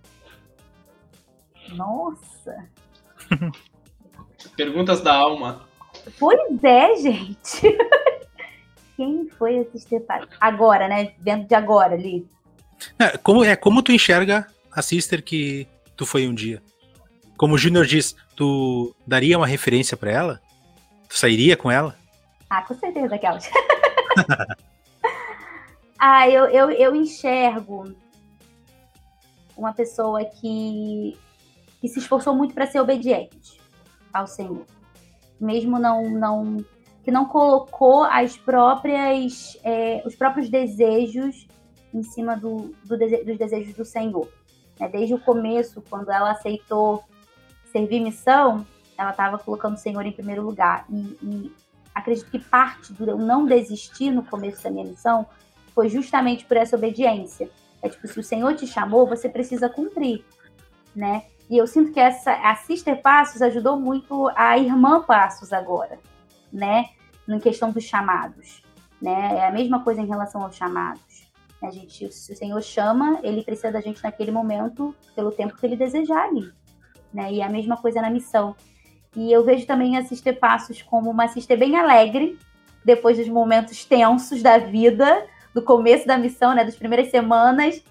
Nossa. Perguntas da alma. Pois é, gente. Quem foi esse Sister Agora, né? Dentro de agora ali. É como, é como tu enxerga a Sister que tu foi um dia? Como o Júnior diz, tu daria uma referência para ela? Tu sairia com ela? Ah, com certeza, Kelly. ah, eu, eu, eu enxergo uma pessoa que, que se esforçou muito para ser obediente ao Senhor, mesmo não não que não colocou as próprias é, os próprios desejos em cima do, do dese dos desejos do Senhor. É, desde o começo, quando ela aceitou servir missão, ela estava colocando o Senhor em primeiro lugar. E, e acredito que parte do eu não desistir no começo da minha missão foi justamente por essa obediência. É tipo, se o Senhor te chamou, você precisa cumprir, né? E eu sinto que essa a Sister Passos ajudou muito a irmã Passos agora, né? Na questão dos chamados, né? É a mesma coisa em relação aos chamados. A gente, se o Senhor chama, ele precisa da gente naquele momento, pelo tempo que ele desejar ali, né? E é a mesma coisa na missão. E eu vejo também a Sister Passos como uma sister bem alegre, depois dos momentos tensos da vida, do começo da missão, né, das primeiras semanas,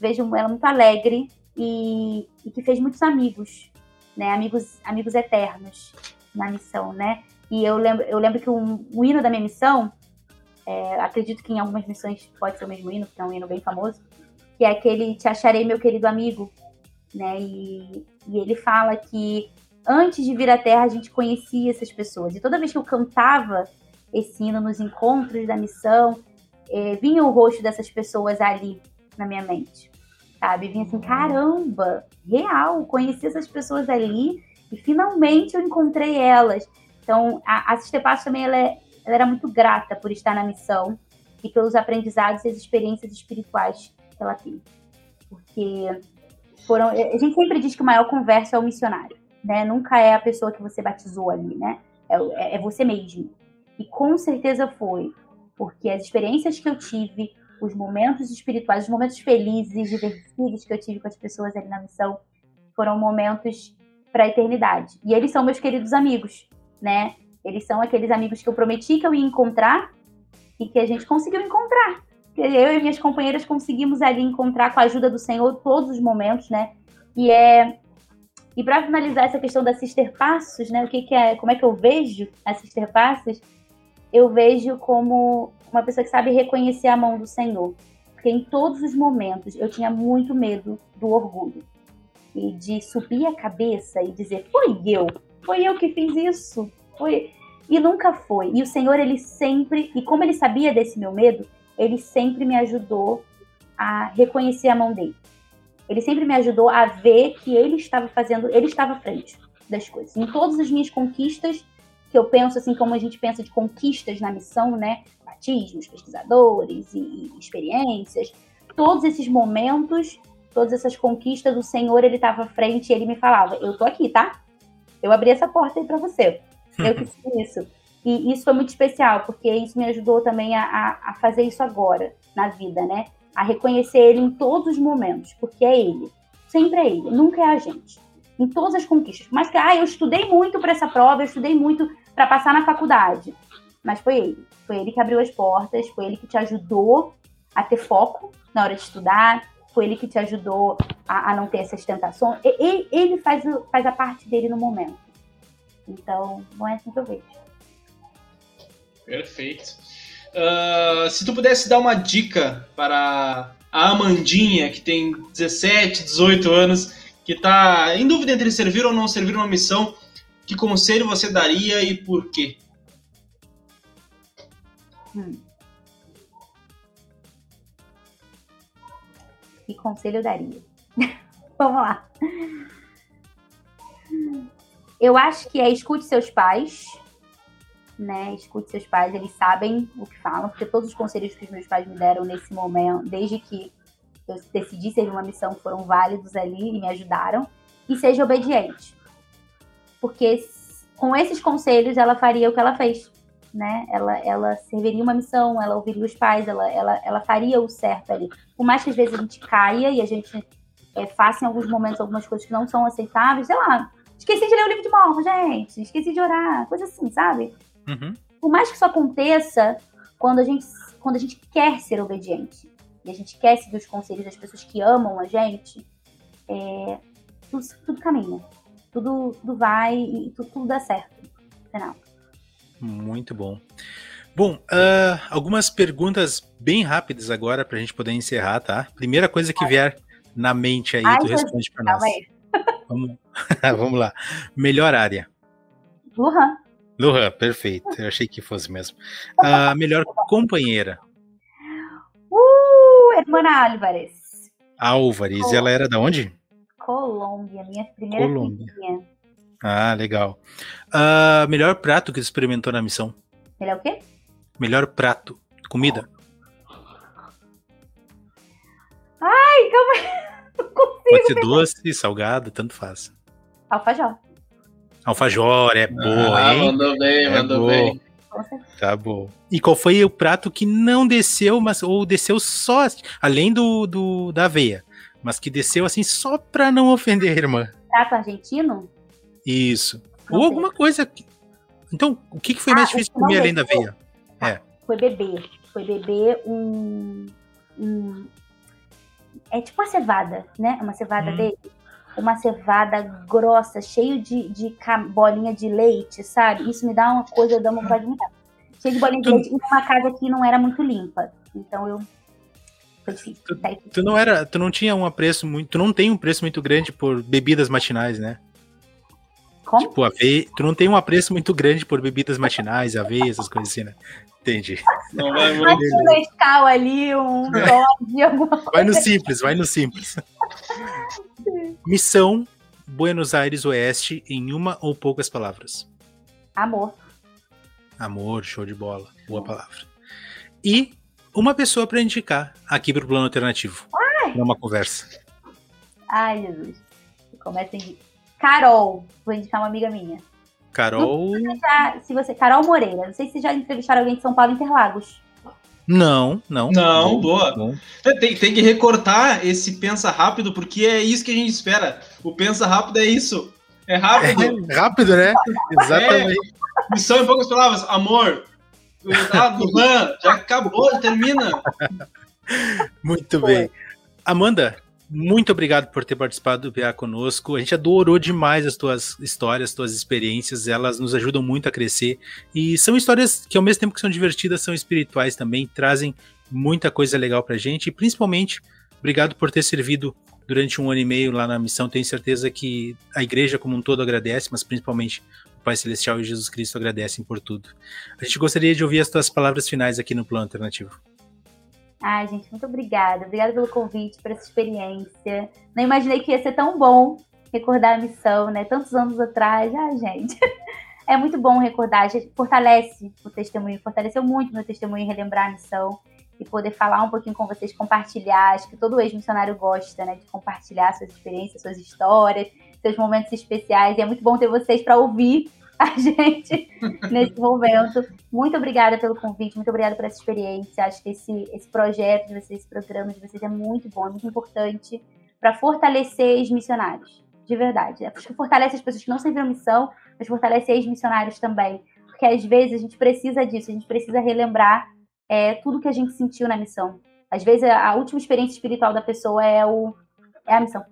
vejo ela muito alegre e, e que fez muitos amigos, né, amigos, amigos eternos na missão, né. E eu lembro, eu lembro que o hino da minha missão, é, acredito que em algumas missões pode ser o mesmo hino, porque é um hino bem famoso, que é aquele Te acharei, meu querido amigo, né, e, e ele fala que antes de vir à Terra a gente conhecia essas pessoas, e toda vez que eu cantava esse hino nos encontros da missão, é, vinha o rosto dessas pessoas ali na minha mente, sabe? Vinha assim, caramba, real, conheci essas pessoas ali e finalmente eu encontrei elas. Então, a, a Sister Passo também, ela, é, ela era muito grata por estar na missão e pelos aprendizados e as experiências espirituais que ela teve. Porque foram. A gente sempre diz que o maior converso é o missionário, né? Nunca é a pessoa que você batizou ali, né? É, é, é você mesmo. E com certeza foi, porque as experiências que eu tive, os momentos espirituais, os momentos felizes, divertidos que eu tive com as pessoas ali na missão, foram momentos para a eternidade. E eles são meus queridos amigos, né? Eles são aqueles amigos que eu prometi que eu ia encontrar e que a gente conseguiu encontrar. Eu e minhas companheiras conseguimos ali encontrar com a ajuda do Senhor todos os momentos, né? E é e para finalizar essa questão da Sister Passos, né? O que, que é, como é que eu vejo a Sister Passos? Eu vejo como uma pessoa que sabe reconhecer a mão do Senhor. Porque em todos os momentos eu tinha muito medo do orgulho e de subir a cabeça e dizer: "Foi eu, foi eu que fiz isso". Foi e nunca foi. E o Senhor ele sempre, e como ele sabia desse meu medo, ele sempre me ajudou a reconhecer a mão dele. Ele sempre me ajudou a ver que ele estava fazendo, ele estava à frente das coisas. Em todas as minhas conquistas, que eu penso assim como a gente pensa de conquistas na missão, né? Batismos, pesquisadores e, e experiências, todos esses momentos, todas essas conquistas, o Senhor ele estava à frente e ele me falava: "Eu tô aqui, tá? Eu abri essa porta aí para você. Eu que fiz isso". E isso foi muito especial, porque isso me ajudou também a, a fazer isso agora, na vida, né? A reconhecer ele em todos os momentos, porque é ele. Sempre é ele, nunca é a gente. Em todas as conquistas. Mas que, ah, eu estudei muito para essa prova, eu estudei muito para passar na faculdade. Mas foi ele. Foi ele que abriu as portas, foi ele que te ajudou a ter foco na hora de estudar, foi ele que te ajudou a, a não ter essas tentações. Ele, ele faz, faz a parte dele no momento. Então, não é assim que eu vejo. Perfeito. Uh, se tu pudesse dar uma dica para a Amandinha, que tem 17, 18 anos, que está em dúvida entre servir ou não servir uma missão, que conselho você daria e por quê? Hum. Que conselho eu daria? Vamos lá. Eu acho que é escute seus pais, né? Escute seus pais, eles sabem o que falam, porque todos os conselhos que os meus pais me deram nesse momento, desde que eu decidi servir uma missão, foram válidos ali e me ajudaram. E seja obediente. Porque com esses conselhos ela faria o que ela fez, né? Ela, ela serviria uma missão, ela ouviria os pais, ela, ela, ela faria o certo ali. Por mais que às vezes a gente caia e a gente é, faça em alguns momentos algumas coisas que não são aceitáveis, sei lá, esqueci de ler o livro de morro, gente, esqueci de orar, coisa assim, sabe? Uhum. Por mais que isso aconteça, quando a, gente, quando a gente quer ser obediente e a gente quer seguir os conselhos das pessoas que amam a gente, é, tudo, tudo caminha. Tudo, tudo vai e tudo, tudo dá certo no final. Muito bom. Bom, uh, algumas perguntas bem rápidas agora para a gente poder encerrar, tá? Primeira coisa que vier na mente aí, Ai, tu responde para nós. Vamos, vamos lá. Melhor área. Wuhan. Lohan, perfeito. Eu achei que fosse mesmo. A melhor companheira. Uh, Hermana Álvares. Álvares, Colômbia. ela era da onde? Colômbia, minha primeira Colômbia. Ah, legal. Uh, melhor prato que você experimentou na missão? Melhor o quê? Melhor prato. Comida. Ai, calma aí. Pode ser doce, salgado, tanto faz. Alfajor. Alfajor, é boa, ah, hein? Mandou bem, é mandou boa. bem. Tá bom. E qual foi o prato que não desceu, mas ou desceu só, além do, do da aveia, mas que desceu assim só pra não ofender a irmã? Prato argentino? Isso. Não ou sei. alguma coisa. Que... Então, o que, que foi ah, mais difícil comer além da aveia? Ah, é. Foi beber. Foi beber um, um. É tipo uma cevada, né? Uma cevada hum. dele uma cevada grossa, cheio de, de bolinha de leite, sabe? Isso me dá uma coisa, dá uma vontade muito. Cheio de bolinha de tu... leite, em uma casa que não era muito limpa. Então eu. Difícil. Tu, tu, não era, tu não tinha um preço muito. Tu não tem um preço muito grande por bebidas matinais, né? Como? Tipo, ave... tu não tem um apreço muito grande por bebidas matinais, aveia, essas coisas assim, né? Entendi. Não vai muito. Um Nescau ali, um coisa. Vai no simples, vai no simples. Missão Buenos Aires Oeste em uma ou poucas palavras. Amor. Amor, show de bola. Boa palavra. E uma pessoa para indicar aqui para o plano alternativo. Para uma conversa. Ai, Jesus. Começa em. Carol, vou indicar uma amiga minha. Carol. Se, já, se você. Carol Moreira. Não sei se já entrevistaram alguém de São Paulo Interlagos. Não, não. Não, boa. Tem, tem que recortar esse pensa rápido, porque é isso que a gente espera. O pensa rápido é isso. É rápido. É rápido, né? Exatamente. É, missão em poucas palavras. Amor. Ah, Luan, já acabou, já termina. Muito bem. Amanda, muito obrigado por ter participado do PA conosco. A gente adorou demais as tuas histórias, as tuas experiências. Elas nos ajudam muito a crescer. E são histórias que, ao mesmo tempo que são divertidas, são espirituais também, trazem muita coisa legal pra gente. E principalmente, obrigado por ter servido durante um ano e meio lá na missão. Tenho certeza que a igreja como um todo agradece, mas principalmente Pai Celestial e Jesus Cristo agradecem por tudo. A gente gostaria de ouvir as tuas palavras finais aqui no Plano Alternativo. Ai, gente, muito obrigada. Obrigada pelo convite, por essa experiência. Não imaginei que ia ser tão bom recordar a missão, né? Tantos anos atrás. Ai, gente. É muito bom recordar, a gente fortalece o testemunho, fortaleceu muito meu testemunho relembrar a missão e poder falar um pouquinho com vocês, compartilhar. Acho que todo ex-missionário gosta, né, de compartilhar suas experiências, suas histórias, seus momentos especiais. E é muito bom ter vocês para ouvir a gente nesse momento. Muito obrigada pelo convite, muito obrigada por essa experiência. Acho que esse, esse projeto de vocês, esse programa de vocês é muito bom, é muito importante para fortalecer os missionários, de verdade. Acho que fortalece as pessoas que não serviram missão, mas fortalece os missionários também. Porque às vezes a gente precisa disso, a gente precisa relembrar é, tudo que a gente sentiu na missão. Às vezes a última experiência espiritual da pessoa é, o, é a missão.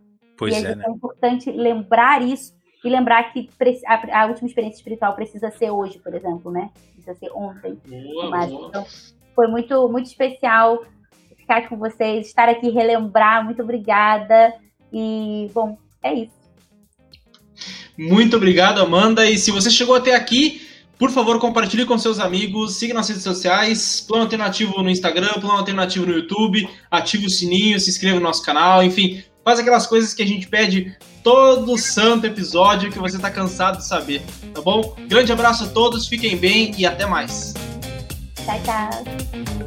Pois e é, né? é importante lembrar isso e lembrar que a, a, última experiência espiritual precisa ser hoje, por exemplo, né? Precisa ser ontem. Boa, mas, boa. Então, foi muito, muito especial ficar com vocês, estar aqui relembrar. Muito obrigada. E, bom, é isso. Muito obrigado, Amanda. E se você chegou até aqui, por favor, compartilhe com seus amigos, siga nas redes sociais, Plano Alternativo no Instagram, Plano Alternativo no YouTube, ative o sininho, se inscreva no nosso canal, enfim, faz aquelas coisas que a gente pede todo santo episódio que você está cansado de saber, tá bom? Grande abraço a todos, fiquem bem e até mais. Tchau, tchau.